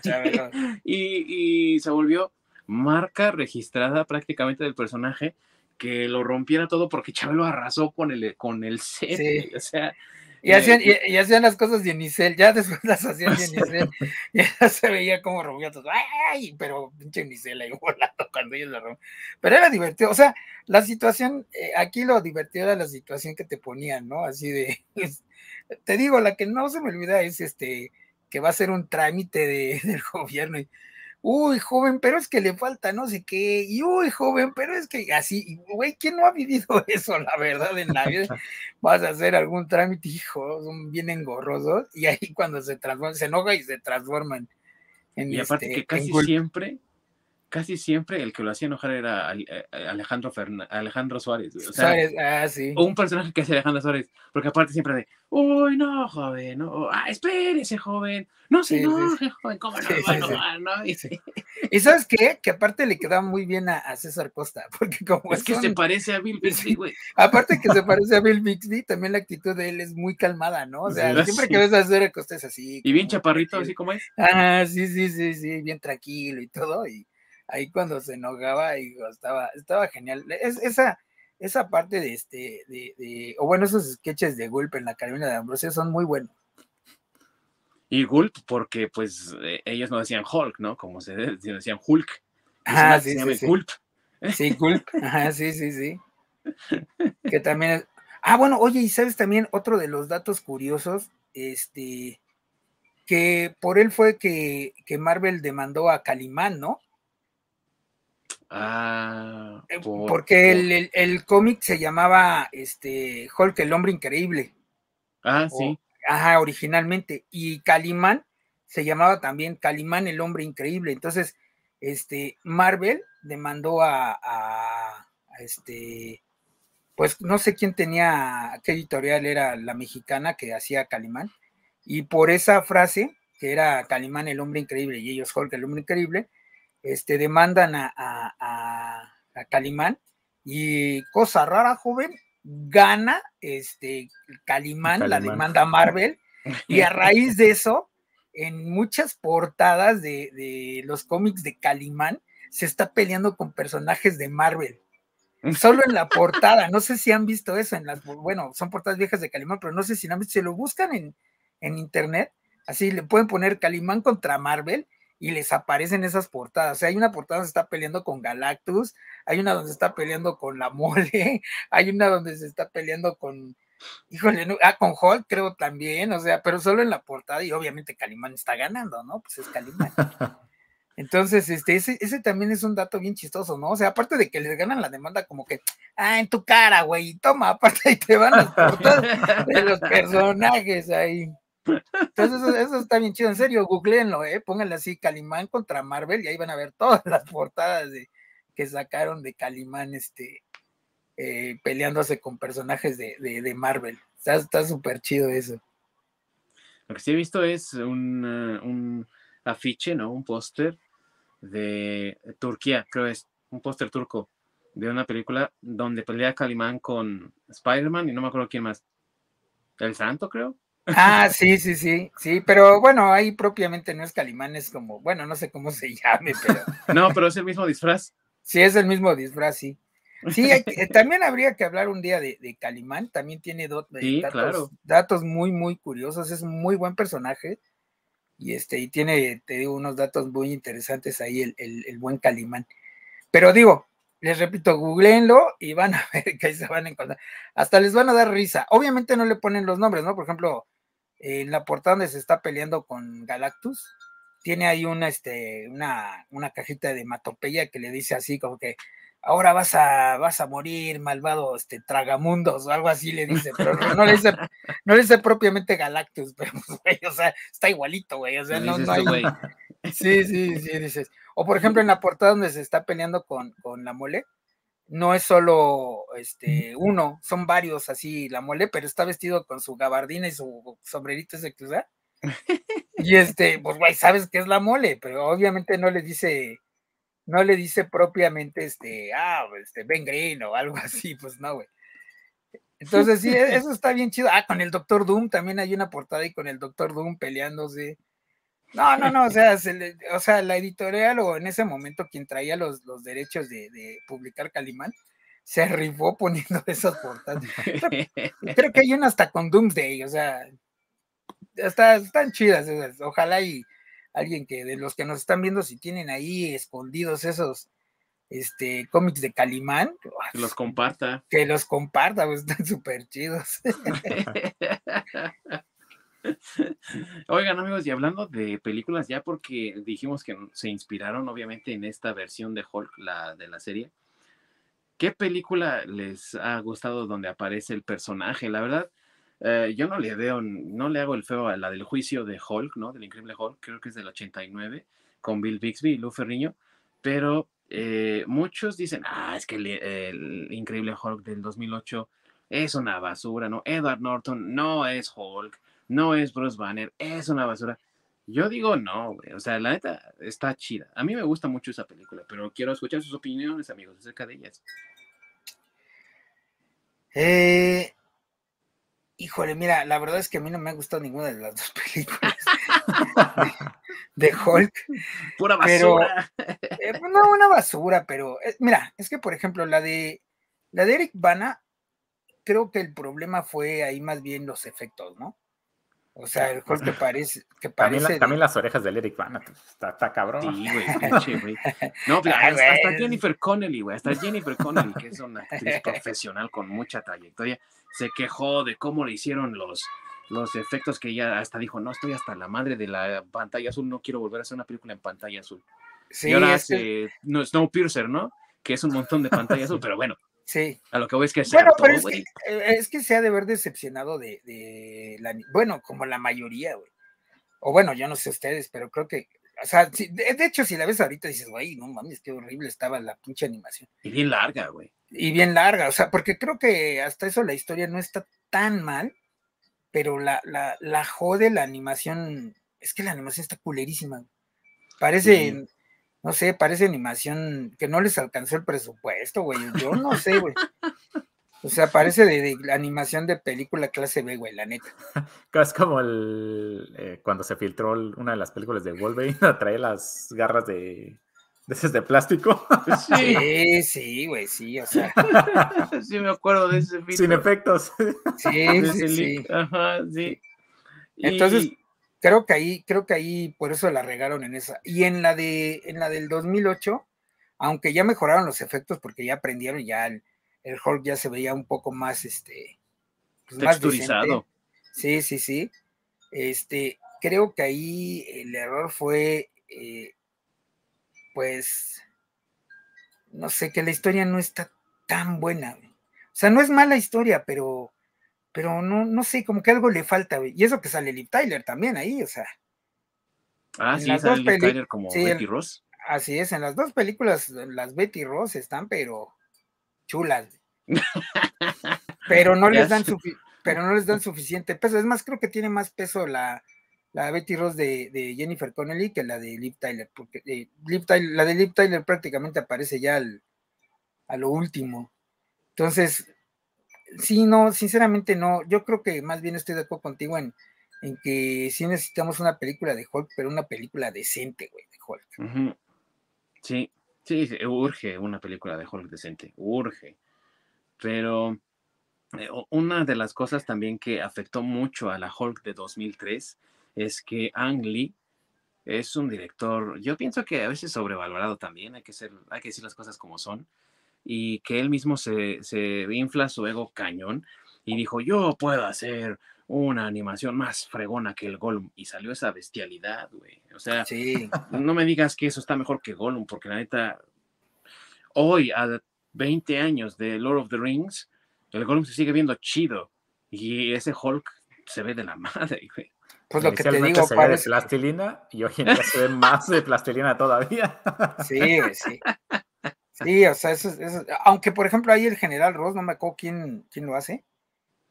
Speaker 1: Chabelo, y, se volvió marca registrada prácticamente del personaje que lo rompiera todo porque Chabelo arrasó con el, con el set, o sea,
Speaker 2: y hacían, y, hacían las cosas de Nicel, ya después las hacían de Nicel, ya se veía como todo, ¡ay! Pero pinche Nicel ahí volando cuando ellos la rompían. Pero era divertido, o sea, la situación, eh, aquí lo divertido era la situación que te ponían, ¿no? Así de, te digo, la que no se me olvida es este, que va a ser un trámite de, del gobierno. Y, uy, joven, pero es que le falta no sé qué, y uy, joven, pero es que así, güey, ¿quién no ha vivido eso, la verdad, en la vida? Vas a hacer algún trámite, hijo, son bien engorrosos, y ahí cuando se transforman, se enoja y se transforman
Speaker 1: en Y aparte este, que casi siempre casi siempre el que lo hacía enojar era eh, Alejandro, Alejandro Suárez. O,
Speaker 2: Suárez, ah, sí.
Speaker 1: o un personaje que hacía Alejandro Suárez, porque aparte siempre de, uy, no, joven, no, ah, espérese, joven, no se enoje, joven, ¿cómo no va no? Y,
Speaker 2: y, sabes qué? Que aparte le queda muy bien a, César Costa, porque como
Speaker 1: es que se parece a Bill Bixby, güey.
Speaker 2: Aparte que se parece a Bill Bixby, también la actitud de él es muy calmada, ¿no? O sea, siempre que ves a César Costa es así.
Speaker 1: Y bien chaparrito, así como es.
Speaker 2: Ah, sí, sí, sí, sí, bien tranquilo y todo, y ahí cuando se enojaba y estaba, estaba genial. Es, esa, esa parte de este, de, o bueno, esos sketches de Gulp en la Carolina de Ambrosio son muy buenos.
Speaker 1: Y Gulp, porque pues eh, ellos no decían Hulk, ¿no? Como se decían Hulk.
Speaker 2: Ah, sí, sí, sí. Gulp. Sí, Gulp. Ajá, sí, sí, sí. que también es... Ah, bueno, oye, y sabes también otro de los datos curiosos, este, que por él fue que, que Marvel demandó a Calimán, ¿no?
Speaker 1: Ah,
Speaker 2: eh, porque el, cómic se llamaba este Hulk, el hombre increíble.
Speaker 1: Ah, sí.
Speaker 2: Ajá, originalmente. Y Calimán se llamaba también Calimán, el hombre increíble. Entonces, este, Marvel demandó a, a, este, pues no sé quién tenía, qué editorial era la mexicana que hacía Calimán. Y por esa frase, que era Calimán, el hombre increíble, y ellos Hulk, el hombre increíble, este, demandan a, a, Calimán y cosa rara, joven, gana este, Calimán, la demanda Marvel y a raíz de eso, en muchas portadas de, de los cómics de Calimán, se está peleando con personajes de Marvel. Solo en la portada, no sé si han visto eso, en las, bueno, son portadas viejas de Calimán, pero no sé si han visto, si lo buscan en, en internet, así le pueden poner Calimán contra Marvel y les aparecen esas portadas. O sea, hay una portada donde se está peleando con Galactus, hay una donde se está peleando con la mole, hay una donde se está peleando con, híjole, ah, con Hulk creo también, o sea, pero solo en la portada y obviamente Calimán está ganando, ¿no? Pues es Calimán. Entonces, este, ese, ese también es un dato bien chistoso, ¿no? O sea, aparte de que les ganan la demanda como que, ah, en tu cara, güey, toma, aparte ahí te van las portadas de los personajes ahí. Entonces, eso, está bien chido, en serio, googleenlo, ¿eh? Pónganle así, Calimán contra Marvel y ahí van a ver todas las portadas de, que sacaron de Calimán, este, eh, peleándose con personajes de, de, Marvel. Está súper chido eso.
Speaker 1: Lo que sí he visto es un, un afiche, ¿no? Un póster de Turquía, creo es un póster turco de una película donde pelea Calimán con Spider-Man y no me acuerdo quién más. El Santo, creo.
Speaker 2: Ah, sí, sí, sí, sí, pero bueno, ahí propiamente no es Calimán, es como, bueno, no sé cómo se llame, pero.
Speaker 1: No, pero es el mismo disfraz.
Speaker 2: Sí, es el mismo disfraz, sí. Sí, también habría que hablar un día de, Calimán, también tiene datos, datos muy, muy curiosos, es un muy buen personaje y este, y tiene, te digo, unos datos muy interesantes ahí el, el, buen Calimán. Pero digo, les repito, googleenlo y van a ver que ahí se van a encontrar. Hasta les van a dar risa. Obviamente no le ponen los nombres, ¿no? Por ejemplo, en la portada donde se está peleando con Galactus, tiene ahí una, este, una, una cajita de matopeya que le dice así como que ahora vas a, vas a morir, malvado este, tragamundos, o algo así le dice, pero no, le dice, no le dice propiamente Galactus, pero pues, güey, o sea, está igualito, güey, o sea, no, no hay... Sí, sí, sí, dices. O por ejemplo, en la portada donde se está peleando con, con la mole, no es solo este uno, son varios así, la mole, pero está vestido con su gabardina y su sombrerito ese que usa. Y este, pues güey, sabes que es la mole, pero obviamente no le dice no le dice propiamente este, ah, este, Ben Green o algo así, pues no, güey. Entonces, sí, e, eso está bien chido. Ah, con el Doctor Doom también hay una portada y con el Doctor Doom peleándose. No, no, no, o sea, o sea, la editorial o en ese momento quien traía los, los derechos de, de, publicar Calimán se rifó poniendo esas portadas. Creo, que hay una hasta con Doomsday, o sea, está, están chidas esas. Ojalá y alguien que de los que nos están viendo, si tienen ahí escondidos esos este, cómics de Calimán,
Speaker 1: que los comparta.
Speaker 2: Que los comparta, pues están súper chidos.
Speaker 1: Oigan amigos, y hablando de películas, ya porque dijimos que se inspiraron obviamente en esta versión de Hulk, la de la serie, ¿qué película les ha gustado donde aparece el personaje? La verdad, eh, yo no le veo, no le hago el feo a la del juicio de Hulk, ¿no? Del increíble Hulk, creo que es del 89, con Bill Bixby y Lou Ferriño, pero eh, muchos dicen, ah, es que el, increíble Hulk del 2008 es una basura, ¿no? Edward Norton no es Hulk, no es Bruce Banner, es una basura. Yo digo no, güey. O sea, la neta está chida. A mí me gusta mucho esa película, pero quiero escuchar sus opiniones, amigos, acerca de ellas.
Speaker 2: Eh, Híjole, mira, la verdad es que a mí no me ha gustado ninguna de las dos películas de, Hulk.
Speaker 1: Pura basura.
Speaker 2: Eh, no, una basura, pero eh, mira, es que por ejemplo, la de la de Eric Bana, creo que el problema fue ahí más bien los efectos, ¿no? O sea, el Hulk que parece. Que parece
Speaker 3: también, las orejas de Eric Bana, pues, está, cabrón.
Speaker 1: Sí, güey, güey. No, pero hasta, Jennifer Connelly, güey, hasta Jennifer Connelly, que es una actriz profesional con mucha trayectoria se quejó de cómo le hicieron los, los efectos que ella hasta dijo, no, estoy hasta la madre de la pantalla azul, no quiero volver a hacer una película en pantalla azul. Sí, y ahora hace no, Snowpiercer, ¿no? Que es un montón de pantalla azul, pero bueno.
Speaker 2: Sí.
Speaker 1: A lo que voy es que
Speaker 2: se bueno, pero es, que, eh, es que se ha de ver decepcionado de, de la, bueno, como la mayoría, güey. O bueno, yo no sé ustedes, pero creo que, o sea, de, hecho, si la ves ahorita dices, güey, no mames, qué horrible estaba la pinche animación.
Speaker 1: Y bien larga, güey
Speaker 2: y bien larga, o sea, porque creo que hasta eso la historia no está tan mal, pero la, la, la jode la animación, es que la animación está culerísima. Parece, no sé, parece animación que no les alcanzó el presupuesto, güey. Yo no sé, güey. O sea, parece de, la animación de película clase B, güey, la neta.
Speaker 3: Es como el, eh, cuando se filtró una de las películas de Wolverine, trae las garras de ¿De ese de plástico?
Speaker 2: Sí, sí, güey, sí, o sea.
Speaker 1: sí, me acuerdo de ese
Speaker 3: Sin efectos.
Speaker 2: Sí, sí, sí.
Speaker 1: Ajá, sí.
Speaker 2: Entonces, creo que ahí, creo que ahí por eso la regaron en esa. Y en la de, en la del 2008, aunque ya mejoraron los efectos porque ya aprendieron, ya el, Hulk ya se veía un poco más, este,
Speaker 1: pues, texturizado.
Speaker 2: sí, sí, sí. Este, creo que ahí el error fue, eh, pues, no sé, que la historia no está tan buena. O sea, no es mala historia, pero, pero no, no sé, como que algo le falta, Y eso que sale Liv Tyler también ahí, o sea.
Speaker 1: Ah, sí, sale Liv Tyler como Betty Ross.
Speaker 2: Así es, en las dos películas, las Betty Ross están, pero chulas. pero no les dan pero no les dan suficiente peso. Es más, creo que tiene más peso la, la Betty Ross de, Jennifer Connelly que la de Liv Tyler, porque eh, la de Liv Tyler prácticamente aparece ya a lo último. Entonces, sí, no, sinceramente no. Yo creo que más bien estoy de acuerdo contigo en, en que sí necesitamos una película de Hulk, pero una película decente, güey, de Hulk.
Speaker 1: Sí, sí, urge una película de Hulk decente, urge. Pero eh, una de las cosas también que afectó mucho a la Hulk de 2003 es que Ang Lee es un director, yo pienso que a veces sobrevalorado también, hay que, ser, hay que decir las cosas como son y que él mismo se, infla su ego cañón y dijo, yo puedo hacer una animación más fregona que el Gollum. Y salió esa bestialidad, güey. O sea, no me digas que eso está mejor que Gollum, porque la neta, hoy, a 20 años de Lord of the Rings, el Gollum se sigue viendo chido. Y ese Hulk se ve de la madre, güey.
Speaker 3: Pues lo que te digo, se ve de plastilina y hoy en día se ve más de plastilina todavía.
Speaker 2: Sí, sí. Sí, o sea, eso, aunque por ejemplo ahí el general Ross, no me acuerdo quién, quién lo hace.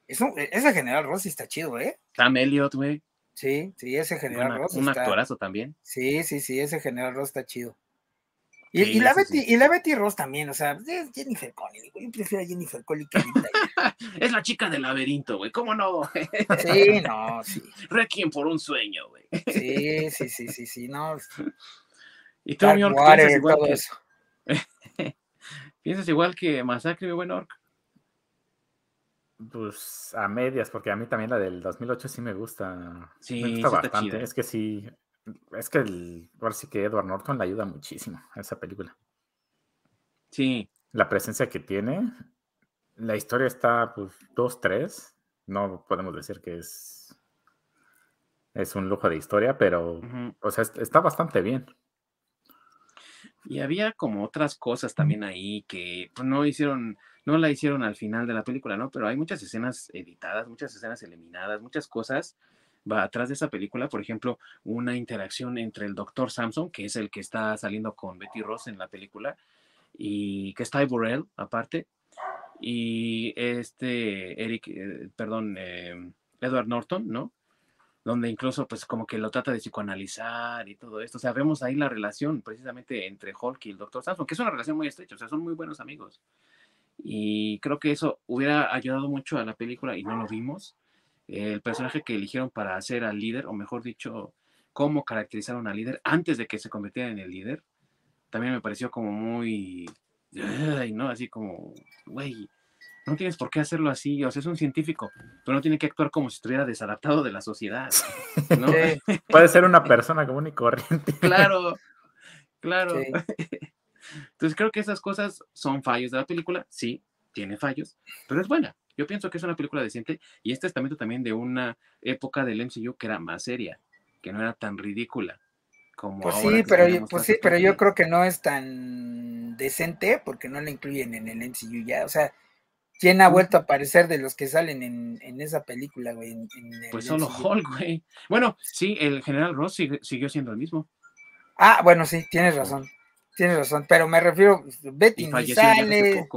Speaker 2: Eso, ese general Ross sí está chido, ¿eh?
Speaker 1: Sam Elliot, güey.
Speaker 2: Sí, sí, ese general Ross.
Speaker 1: Un actorazo también.
Speaker 2: Sí, sí, sí, ese general Ross está chido. Y, la Betty, y la Betty Ross también, o sea, es Jennifer Connelly, güey. Yo prefiero a Jennifer Connelly que
Speaker 1: Es la chica del laberinto, güey. ¿Cómo no?
Speaker 2: sí, no, sí.
Speaker 1: Requiem por un sueño, güey.
Speaker 2: Sí, sí, sí, sí, sí, no.
Speaker 1: Y tú, York, igual que... eso. ¿Piensas igual que Masacre, mi buen Orc?
Speaker 3: Pues a medias, porque a mí también la del 2008 sí me gusta. Sí, me gusta bastante. Es que sí, es que el, ahora sí que Edward Norton le ayuda muchísimo a esa película.
Speaker 1: Sí.
Speaker 3: La presencia que tiene, la historia está pues 2-3. No podemos decir que es, es un lujo de historia, pero o sea, está bastante bien.
Speaker 1: Y había como otras cosas también ahí que pues, no hicieron, no la hicieron al final de la película, ¿no? Pero hay muchas escenas editadas, muchas escenas eliminadas, muchas cosas va atrás de esa película, por ejemplo, una interacción entre el doctor Samson, que es el que está saliendo con Betty Ross en la película, y que está Burrell aparte, y este Eric, eh, perdón, eh, Edward Norton, ¿no? Donde incluso pues como que lo trata de psicoanalizar y todo esto. O sea, vemos ahí la relación precisamente entre Hulk y el Dr. Samson, que es una relación muy estrecha, o sea, son muy buenos amigos. Y creo que eso hubiera ayudado mucho a la película y no lo vimos. El personaje que eligieron para hacer al líder, o mejor dicho, cómo caracterizaron al líder antes de que se convirtiera en el líder, también me pareció como muy... ¿no? Así como, güey, no tienes por qué hacerlo así, o sea, es un científico, pero no tiene que actuar como si estuviera desadaptado de la sociedad, ¿no?
Speaker 3: Puede ser una persona común y corriente.
Speaker 1: Claro, claro. Entonces creo que esas cosas son fallos de la película, sí, tiene fallos, pero es buena. Yo pienso que es una película decente y este estamento también de una época del MCU que era más seria, que no era tan ridícula como
Speaker 2: pues Sí, pero yo, pues sí, pero yo creo que no es tan decente porque no la incluyen en el MCU ya, o sea, ¿Quién ha vuelto a aparecer de los que salen en, esa película, güey?
Speaker 1: pues solo Hulk, güey. Bueno, sí, el general Ross siguió siendo el mismo.
Speaker 2: Ah, bueno, sí, tienes razón. Tienes razón, pero me refiero, Betty ni sale.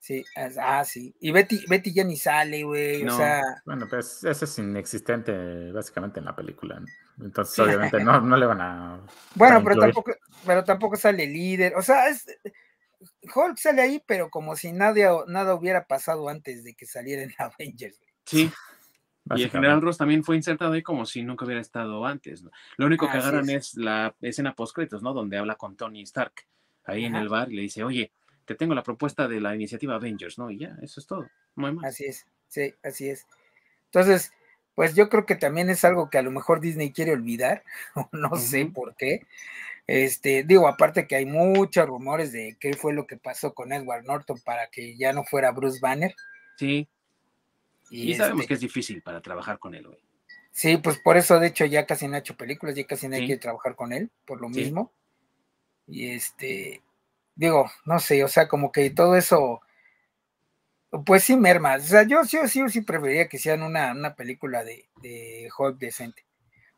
Speaker 2: Sí, ah, sí. Y Betty, Betty ya ni sale, güey. o sea.
Speaker 3: Bueno, pues eso es inexistente básicamente en la película. Entonces, obviamente, no, no le van a.
Speaker 2: Bueno, pero tampoco, pero tampoco sale líder. O sea, es, Hulk sale ahí, pero como si nada, nada hubiera pasado antes de que saliera en Avengers.
Speaker 1: Sí. Y el general Ross también fue insertado ahí como si nunca hubiera estado antes. Lo único que agarran es. la escena post-créditos, ¿no? Donde habla con Tony Stark ahí en el bar y le dice, oye, te tengo la propuesta de la iniciativa Avengers, ¿no? Y ya, eso es todo.
Speaker 2: Así es, sí, así es. Entonces, pues yo creo que también es algo que a lo mejor Disney quiere olvidar, no sé por qué. Este, digo, aparte que hay muchos rumores de qué fue lo que pasó con Edward Norton para que ya no fuera Bruce Banner.
Speaker 1: Sí. Y, sabemos este que es difícil para trabajar con él, güey.
Speaker 2: Sí, pues por eso, de hecho, ya casi no ha hecho películas, ya casi no hay que trabajar con él, por lo mismo. Y este, digo, no sé, o sea, como que todo eso, pues sí, merma. O sea, yo sí o sí, sí preferiría que sean una, una película de, de Hulk decente.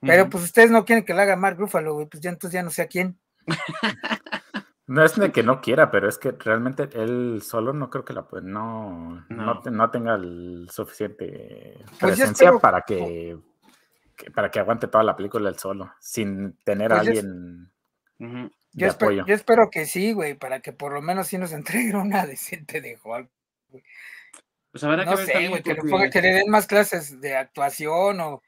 Speaker 2: Pero pues ustedes no quieren que la haga Mark Ruffalo, güey, pues ya entonces ya no sé a quién.
Speaker 3: No es de que no quiera, pero es que realmente él solo no creo que la puede, no, no. tenga el suficiente pues presencia para que, para que aguante toda la película él solo, sin tener a pues alguien
Speaker 2: yo, espero, yo espero que sí, güey, para que por lo menos sí nos entreguen una decente de Hulk. Pues habrá no que sé, güey, que, que le den más clases de actuación o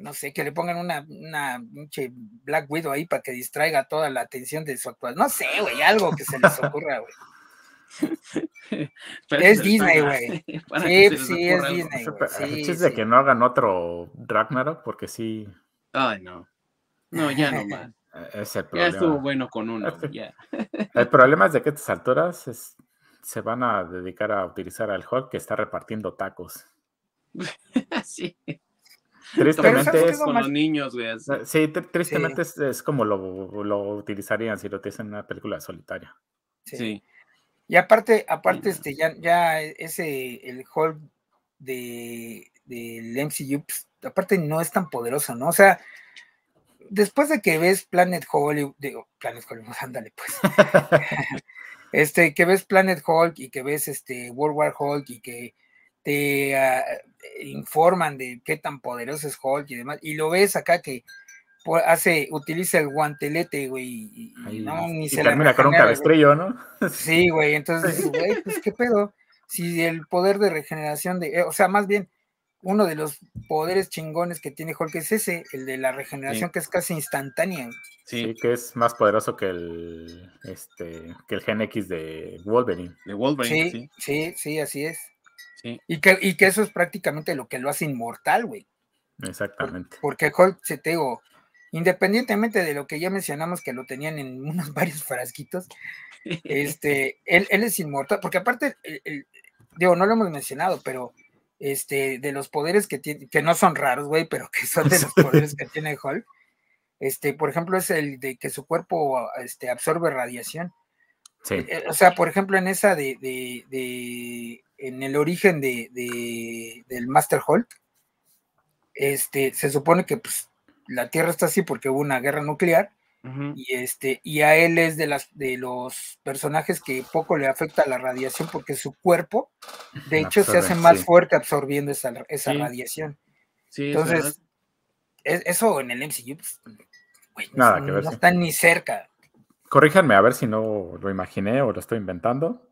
Speaker 2: no sé, que le pongan una, una pinche Black Widow ahí para que distraiga toda la atención de su actual. No sé, güey, algo que se les ocurra, güey. es Disney, güey. Sí, sí, es Disney.
Speaker 3: Sí, de que no hagan otro Ragnarok, porque sí.
Speaker 1: Ay, no. No, ya no más.
Speaker 3: Es el problema.
Speaker 1: Ya estuvo bueno con uno. Ya.
Speaker 3: El problema es de que a estas alturas se van a dedicar a utilizar al Hulk que está repartiendo tacos.
Speaker 1: sí.
Speaker 3: Tristemente
Speaker 1: es con los niños, güey.
Speaker 3: Sí, tristemente Es, como lo, lo, utilizarían si lo tienen en una película solitaria.
Speaker 1: Sí.
Speaker 2: Y aparte, aparte, este, ya, ya ese, el Hulk de, del MCU, pues, aparte no es tan poderoso, ¿no? O sea, después de que ves Planet Hollywood, digo, Planet Hollywood, ándale, pues. este, que ves Planet Hulk y que ves este World War Hulk y que te ah, informan de qué tan poderoso es Hulk y demás, y lo ves acá que hace, utiliza el guantelete, güey, y, no, ni se
Speaker 3: termina con un cabestrillo, ¿no?
Speaker 2: Sí, güey, entonces, güey, pues qué pedo, si el poder de regeneración de, eh, o sea, más bien, uno de los poderes chingones que tiene Hulk es ese, el de la regeneración que es casi instantánea.
Speaker 3: Sí. que es más poderoso que el este que el Gen X de Wolverine.
Speaker 1: De Wolverine, sí,
Speaker 2: sí, sí así es. Y, que, y que eso es prácticamente lo que lo hace inmortal, güey.
Speaker 3: Exactamente.
Speaker 2: porque Hulk, se te digo, independientemente de lo que ya mencionamos que lo tenían en unos varios frasquitos, este, él, él, es inmortal, porque aparte, digo, no lo hemos mencionado, pero este, de los poderes que tiene, que no son raros, güey, pero que son de los poderes que tiene Hulk, este, por ejemplo, es el de que su cuerpo este, absorbe radiación.
Speaker 3: Sí.
Speaker 2: Eh, o sea, por ejemplo, en esa de, de en el origen de, del Master Hulk, este, se supone que pues, la Tierra está así porque hubo una guerra nuclear. Y este, y a él es de las de los personajes que poco le afecta la radiación porque su cuerpo, de hecho, se hace más fuerte absorbiendo esa, esa radiación. Entonces, eso en el MCU, pues,
Speaker 3: Nada no,
Speaker 2: está ni cerca.
Speaker 3: Corríjanme a ver si no lo imaginé o lo estoy inventando.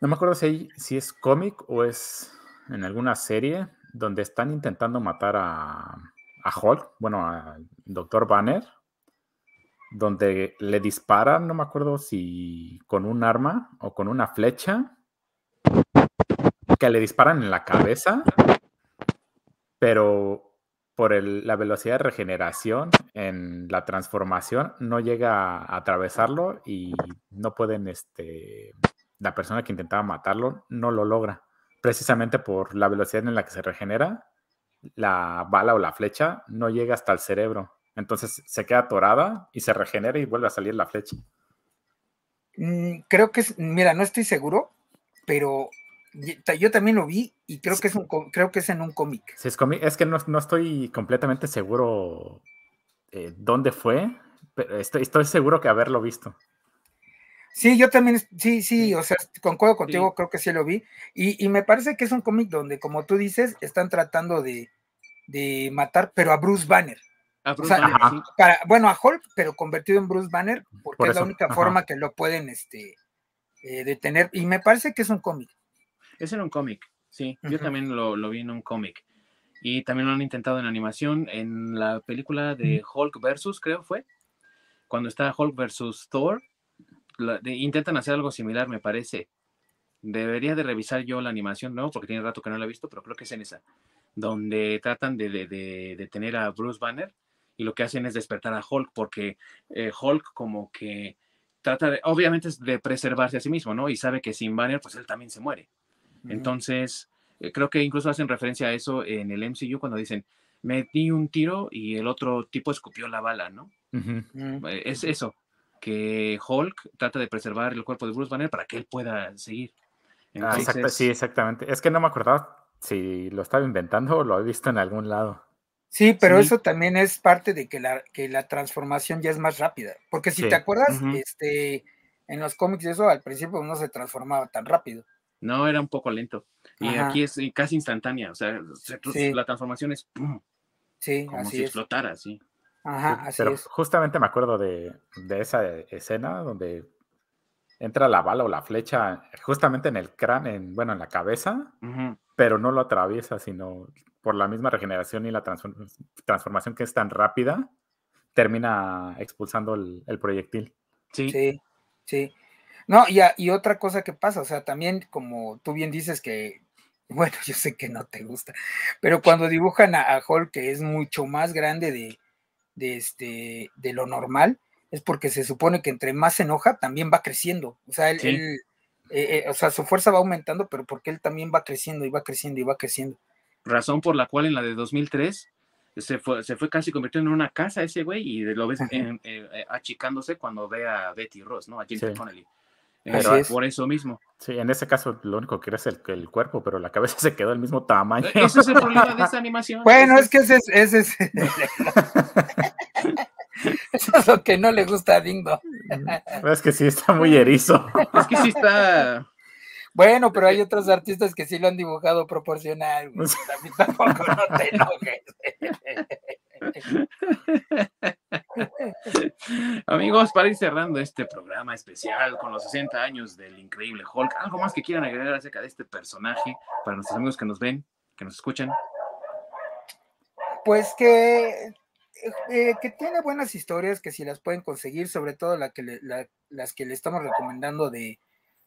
Speaker 3: No me acuerdo si, es cómic o es en alguna serie donde están intentando matar a, a Hulk, bueno, al Doctor Banner, donde le disparan, no me acuerdo si con un arma o con una flecha, que le disparan en la cabeza, pero por la velocidad de regeneración en la transformación no llega a atravesarlo y no pueden este, la persona que intentaba matarlo no lo logra, precisamente por la velocidad en la que se regenera, la bala o la flecha no llega hasta el cerebro. Entonces se queda atorada y se regenera y vuelve a salir la flecha.
Speaker 2: Mm, creo que es, mira, no estoy seguro, pero yo también lo vi y creo que es un creo que es en un cómic.
Speaker 3: es, es que no, estoy completamente seguro eh, dónde fue, pero estoy, estoy seguro que haberlo visto.
Speaker 2: Sí, yo también, sí, sí, o sea, concuerdo contigo, creo que sí lo vi. Y, me parece que es un cómic donde, como tú dices, están tratando de, matar, pero a Bruce Banner. A Bruce Banner para, bueno, a Hulk, pero convertido en Bruce Banner, porque es la única forma que lo pueden este, eh, detener. Y me parece que es un cómic.
Speaker 1: Es en un cómic, sí. Yo también lo, lo, vi en un cómic. Y también lo han intentado en animación en la película de Hulk versus, creo fue. Cuando está Hulk versus Thor, intentan hacer algo similar, me parece. Debería de revisar yo la animación, ¿no? Porque tiene rato que no la he visto, pero creo que es en esa. donde tratan de, de, de, de tener a Bruce Banner y lo que hacen es despertar a Hulk porque eh, Hulk como que trata de, obviamente es de preservarse a sí mismo, ¿no? Y sabe que sin Banner pues él también se muere. Entonces, eh, creo que incluso hacen referencia a eso en el MCU cuando dicen, me di un tiro y el otro tipo escupió la bala, ¿no? Eh, Es eso, que Hulk trata de preservar el cuerpo de Bruce Banner para que él pueda seguir.
Speaker 3: Ah, sí, exactamente. Es que no me acordaba si lo estaba inventando o lo he visto en algún lado.
Speaker 2: Sí, pero
Speaker 1: Sí.
Speaker 2: eso también es parte de que la, que la transformación ya es más rápida. Porque si
Speaker 3: Sí.
Speaker 2: te acuerdas, este, en los cómics eso al principio no se transformaba tan rápido.
Speaker 1: no, era un poco lento. Y
Speaker 2: Ajá.
Speaker 1: aquí es casi instantánea, o sea, se-
Speaker 2: Sí.
Speaker 1: la transformación es ¡pum!
Speaker 2: Sí,
Speaker 1: como
Speaker 2: así
Speaker 1: si
Speaker 2: es.
Speaker 1: explotara, sí.
Speaker 2: Ajá,
Speaker 3: Sí,
Speaker 2: así
Speaker 3: Pero
Speaker 2: es.
Speaker 3: justamente me acuerdo de, de esa escena donde entra la bala o la flecha justamente en el cráneo, en, bueno, en la cabeza, pero no lo atraviesa, sino por la misma regeneración y la transform- transformación que es tan rápida, termina expulsando el, el proyectil.
Speaker 1: Sí,
Speaker 2: Sí, sí. No, y, a- y otra cosa que pasa, o sea, también como tú bien dices que, bueno, yo sé que no te gusta, pero cuando dibujan a, a Hulk que es mucho más grande de, de, este, de lo normal, es porque se supone que entre más se enoja, también va creciendo. O sea, él,
Speaker 1: Sí.
Speaker 2: él, eh, eh, o sea, su fuerza va aumentando, pero porque él también va creciendo y va creciendo y va creciendo.
Speaker 1: razón por la cual en la de 2003 se fue, se fue casi convirtiendo en una casa ese güey y lo ves en- eh, eh, achicándose cuando ve a Betty Ross, ¿no? A Jennifer
Speaker 3: Sí.
Speaker 1: Connelly. Eh,
Speaker 2: es.
Speaker 1: por eso mismo.
Speaker 3: Sí, en ese caso lo único que crece es el, el cuerpo, pero la cabeza se quedó del mismo tamaño.
Speaker 1: Eh, Ese es el problema de esa animación.
Speaker 2: Bueno, es que ese es, ese es, eso es lo que no le gusta a Dingo.
Speaker 3: es que sí, está muy erizo.
Speaker 1: es que sí está.
Speaker 2: Bueno, pero hay otros artistas que sí lo han dibujado proporcional. También tampoco no te enojes.
Speaker 1: Amigos, para ir cerrando este programa especial con los 60 años del increíble Hulk, ¿algo más que quieran agregar acerca de este personaje para nuestros amigos que nos ven, que nos escuchan?
Speaker 2: Pues que, eh, que tiene buenas historias que si las pueden conseguir, sobre todo la que las que le estamos recomendando de,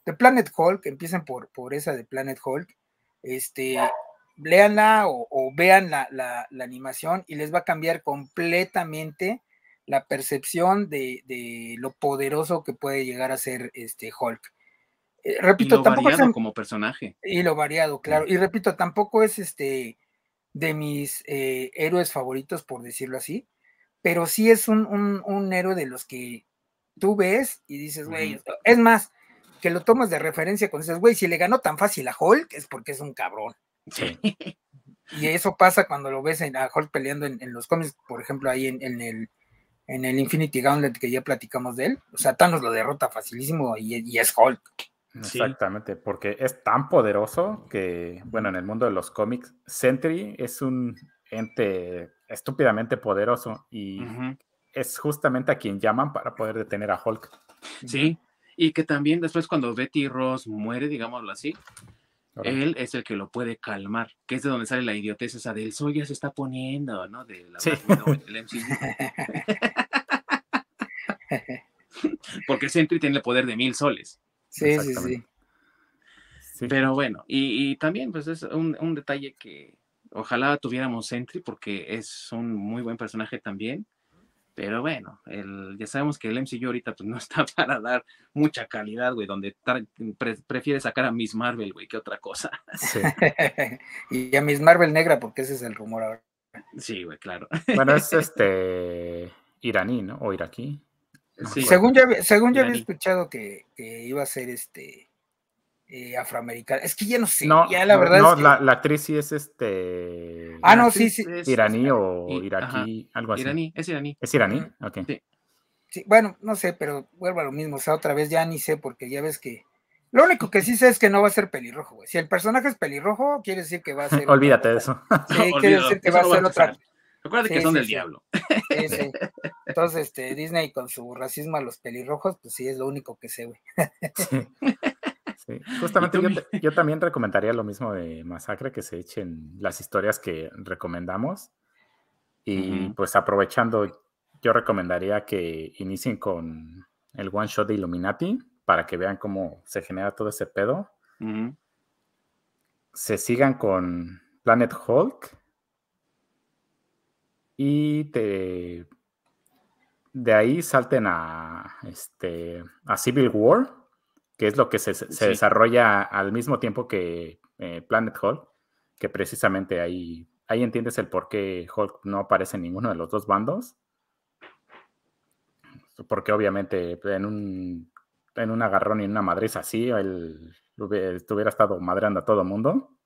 Speaker 2: de Planet Hulk, empiecen por, por esa de Planet Hulk, este, léanla o, vean la- la animación y les va a cambiar completamente la percepción de, de lo poderoso que puede llegar a ser este Hulk. Eh,
Speaker 1: Y
Speaker 2: repito,
Speaker 1: lo
Speaker 2: tampoco es
Speaker 1: variado
Speaker 2: en-
Speaker 1: como personaje.
Speaker 2: y lo variado, claro. Y repito, tampoco es este de mis eh, héroes favoritos, por decirlo así, pero sí es un, un- un héroe de los que tú ves y dices, güey, es más, que lo tomas de referencia cuando dices, güey, si le ganó tan fácil a Hulk es porque es un cabrón.
Speaker 1: Sí.
Speaker 2: Y eso pasa cuando lo ves en, a Hulk peleando en, en los cómics, por ejemplo, ahí en, en el en el Infinity Gauntlet que ya platicamos de él. O sea, Thanos lo derrota facilísimo y, y es Hulk.
Speaker 1: Sí.
Speaker 3: Exactamente, porque es tan poderoso que, bueno, en el mundo de los cómics, Sentry es un ente estúpidamente poderoso y es justamente a quien llaman para poder detener a Hulk.
Speaker 1: Sí. Y que también después cuando Betty Ross muere, digámoslo así,
Speaker 3: Ahora,
Speaker 1: él es el que lo puede calmar, que es de donde sale la idiotez esa del sol ya se está poniendo, ¿no? De la
Speaker 3: Sí.
Speaker 1: El MCU. Porque Sentry tiene el poder de mil soles.
Speaker 2: Sí, sí, sí.
Speaker 1: Pero bueno, y, y también pues es un, un detalle que ojalá tuviéramos Sentry porque es un muy buen personaje también. Pero bueno, el, ya sabemos que el MCU ahorita pues no está para dar mucha calidad, güey, donde pre- prefiere sacar a Miss Marvel, güey, que otra cosa.
Speaker 3: sí.
Speaker 2: y a Miss Marvel negra, porque ese es el rumor ahora.
Speaker 1: Sí, güey, claro.
Speaker 3: Bueno, es este iraní, ¿no? O iraquí. No
Speaker 1: Sí.
Speaker 2: Según había- según yo había escuchado que, que iba a ser este eh, afroamericana. Es que ya no sé,
Speaker 3: No,
Speaker 2: ya la verdad
Speaker 3: no,
Speaker 2: es que-
Speaker 3: la, la actriz sí es este
Speaker 2: Ah, no, sí, sí.
Speaker 1: es-
Speaker 3: iraní o
Speaker 1: y-
Speaker 3: iraquí, algo así.
Speaker 1: Iraní, es iraní.
Speaker 3: ¿Es iraní? Ok.
Speaker 1: Sí.
Speaker 2: sí, bueno, no sé, pero vuelvo a lo mismo. O sea, otra vez ya ni sé, porque ya ves que. Lo único que sí sé es que no va a ser pelirrojo, güey. Si el personaje es pelirrojo, quiere decir que va a ser.
Speaker 3: Olvídate de eso.
Speaker 2: Sí, quiere decir que
Speaker 1: eso
Speaker 2: va a ser otra.
Speaker 1: Recuerda que son
Speaker 2: sí,
Speaker 1: del
Speaker 2: sí.
Speaker 1: diablo.
Speaker 2: Sí, sí. Entonces, este, Disney con su racismo a los pelirrojos, pues sí, es lo único que sé, güey.
Speaker 3: Sí. Justamente
Speaker 1: ¿Y tú,
Speaker 3: yo, ta- yo también recomendaría lo mismo de Masacre, que se echen las historias que recomendamos. Y pues aprovechando, yo recomendaría que inicien con el one shot de Illuminati para que vean cómo se genera todo ese pedo. Se sigan con Planet Hulk. Y te, de ahí salten a, este, a Civil War, que es lo que se, desarrolla al mismo tiempo que eh, Planet Hulk, que precisamente ahí, ahí entiendes el por qué Hulk no aparece en ninguno de los dos bandos. Porque obviamente en un, en un agarrón y en una madriz así, él hubiera estado madreando a todo mundo.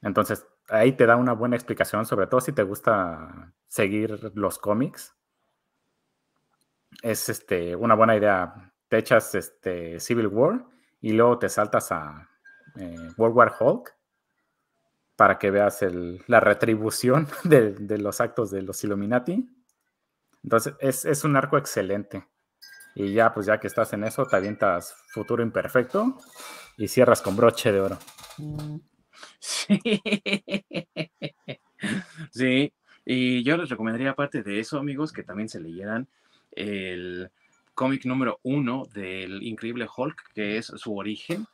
Speaker 3: Entonces, ahí te da una buena explicación, sobre todo si te gusta seguir los cómics. Es este, una buena idea. Te echas este, Civil War y luego te saltas a eh, World War Hulk para que veas la retribución de, los actos de los Illuminati. Entonces, es, es, un arco excelente. Y ya, pues ya que estás en eso, te avientas Futuro Imperfecto y cierras con broche de oro.
Speaker 1: Sí. sí. Y yo les recomendaría, aparte de eso, amigos, que también se leyeran el cómic número uno del increíble Hulk, que es su origen,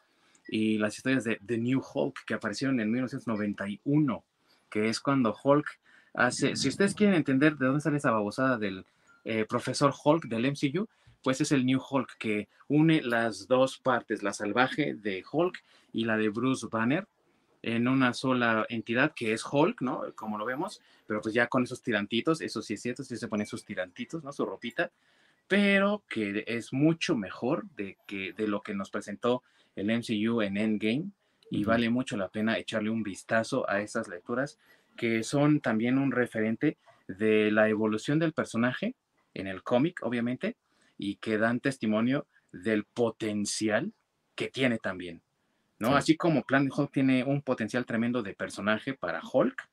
Speaker 1: y las historias de The New Hulk, que aparecieron en 1991, que es cuando Hulk hace. Si ustedes quieren entender de dónde sale esa babosada del eh, profesor Hulk del MCU, pues es el New Hulk que une las dos partes, la salvaje de Hulk y la de Bruce Banner, en una sola entidad que es Hulk, ¿no? Como lo vemos, pero pues ya con esos tirantitos, eso sí es cierto, sí se pone sus tirantitos, ¿no? Su ropita, pero que es mucho mejor de, que, de lo que nos presentó el MCU en Endgame y vale mucho la pena echarle un vistazo a esas lecturas que son también un referente de la evolución del personaje en el cómic, obviamente, y que dan testimonio del potencial que tiene también. ¿no? Así como Planet Hulk tiene un potencial tremendo de personaje para Hulk,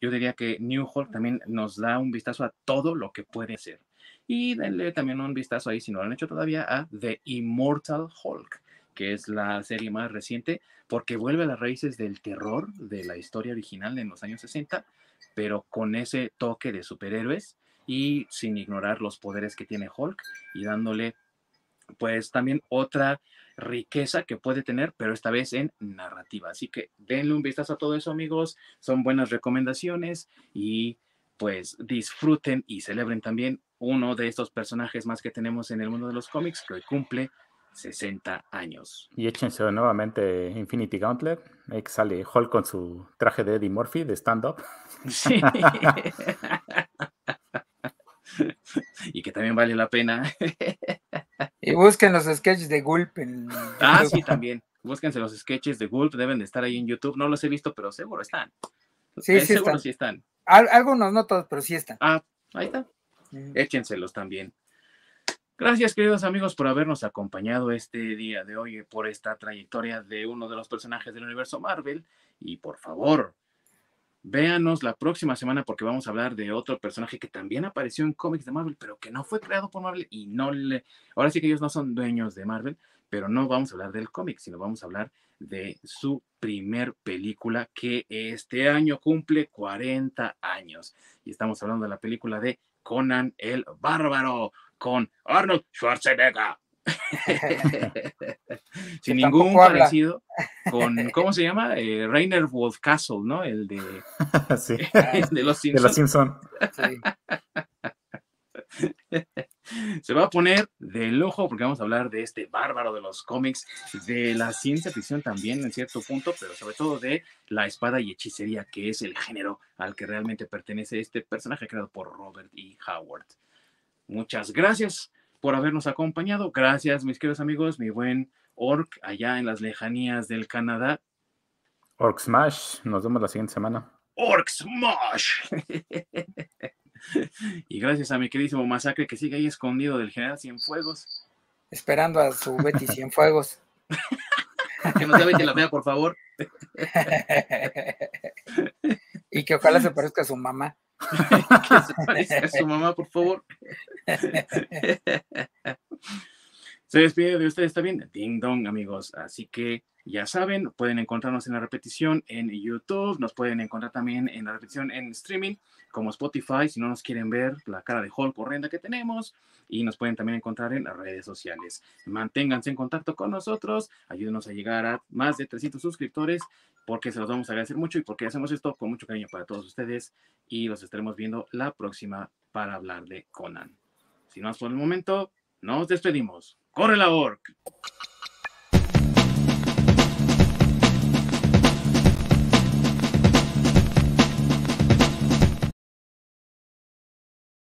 Speaker 1: yo diría que New Hulk también nos da un vistazo a todo lo que puede ser. Y denle también un vistazo ahí, si no lo han hecho todavía, a The Immortal Hulk, que es la serie más reciente, porque vuelve a las raíces del terror de la historia original en los años 60, pero con ese toque de superhéroes y sin ignorar los poderes que tiene Hulk y dándole pues también otra riqueza que puede tener, pero esta vez en narrativa. Así que denle un vistazo a todo eso, amigos. Son buenas recomendaciones y pues disfruten y celebren también uno de estos personajes más que tenemos en el mundo de los cómics que hoy cumple 60 años.
Speaker 3: Y échense nuevamente Infinity Gauntlet. Ahí sale Hulk con su traje de Eddie Murphy de stand-up. Sí.
Speaker 1: y que también vale la pena.
Speaker 2: y busquen los sketches de Gulp en
Speaker 1: Ah, sí, también. Búsquense los sketches de Gulp, deben de estar ahí en YouTube. No los he visto, pero seguro están.
Speaker 2: Sí, sí, están. sí están. algunos, no todos, pero sí están.
Speaker 1: Ah, ahí está. Échenselos también. Gracias, queridos amigos, por habernos acompañado este día de hoy por esta trayectoria de uno de los personajes del universo Marvel. Y por favor, Véanos la próxima semana porque vamos a hablar de otro personaje que también apareció en cómics de Marvel, pero que no fue creado por Marvel y no le... Ahora sí que ellos no son dueños de Marvel, pero no vamos a hablar del cómic, sino vamos a hablar de su primer película que este año cumple 40 años. Y estamos hablando de la película de Conan el Bárbaro con Arnold Schwarzenegger. Sin ningún parecido con, ¿cómo se llama? Eh, Rainer Wolfcastle, ¿no? El de, de los Simpsons. Se va a poner de lujo porque vamos a hablar de este bárbaro de los cómics, de la ciencia ficción también en cierto punto, pero sobre todo de la espada y hechicería, que es el género al que realmente pertenece este personaje creado por Robert E. Howard. Muchas gracias por habernos acompañado. Gracias, mis queridos amigos, mi buen Orc, allá en las lejanías del Canadá.
Speaker 3: Orc Smash, nos vemos la siguiente semana.
Speaker 1: Orc Smash. y gracias a mi queridísimo Masacre que sigue ahí escondido del General Cienfuegos.
Speaker 2: Esperando a su Betty Cienfuegos.
Speaker 1: que nos sea Betty la vea, por favor.
Speaker 2: y que ojalá se parezca a su mamá.
Speaker 1: que se parezca a su mamá, por favor. Se despide de ustedes también Ding Dong, amigos. Así que ya saben, pueden encontrarnos en la repetición en YouTube, nos pueden encontrar también en la repetición en streaming como Spotify, si no nos quieren ver la cara de Hulk horrenda que tenemos, y nos pueden también encontrar en las redes sociales. Manténganse en contacto con nosotros, ayúdenos a llegar a más de 300 suscriptores, porque se los vamos a agradecer mucho y porque hacemos esto con mucho cariño para todos ustedes, y los estaremos viendo la próxima para hablar de Conan. Si no es por el momento, nos despedimos. ¡Corre la orc!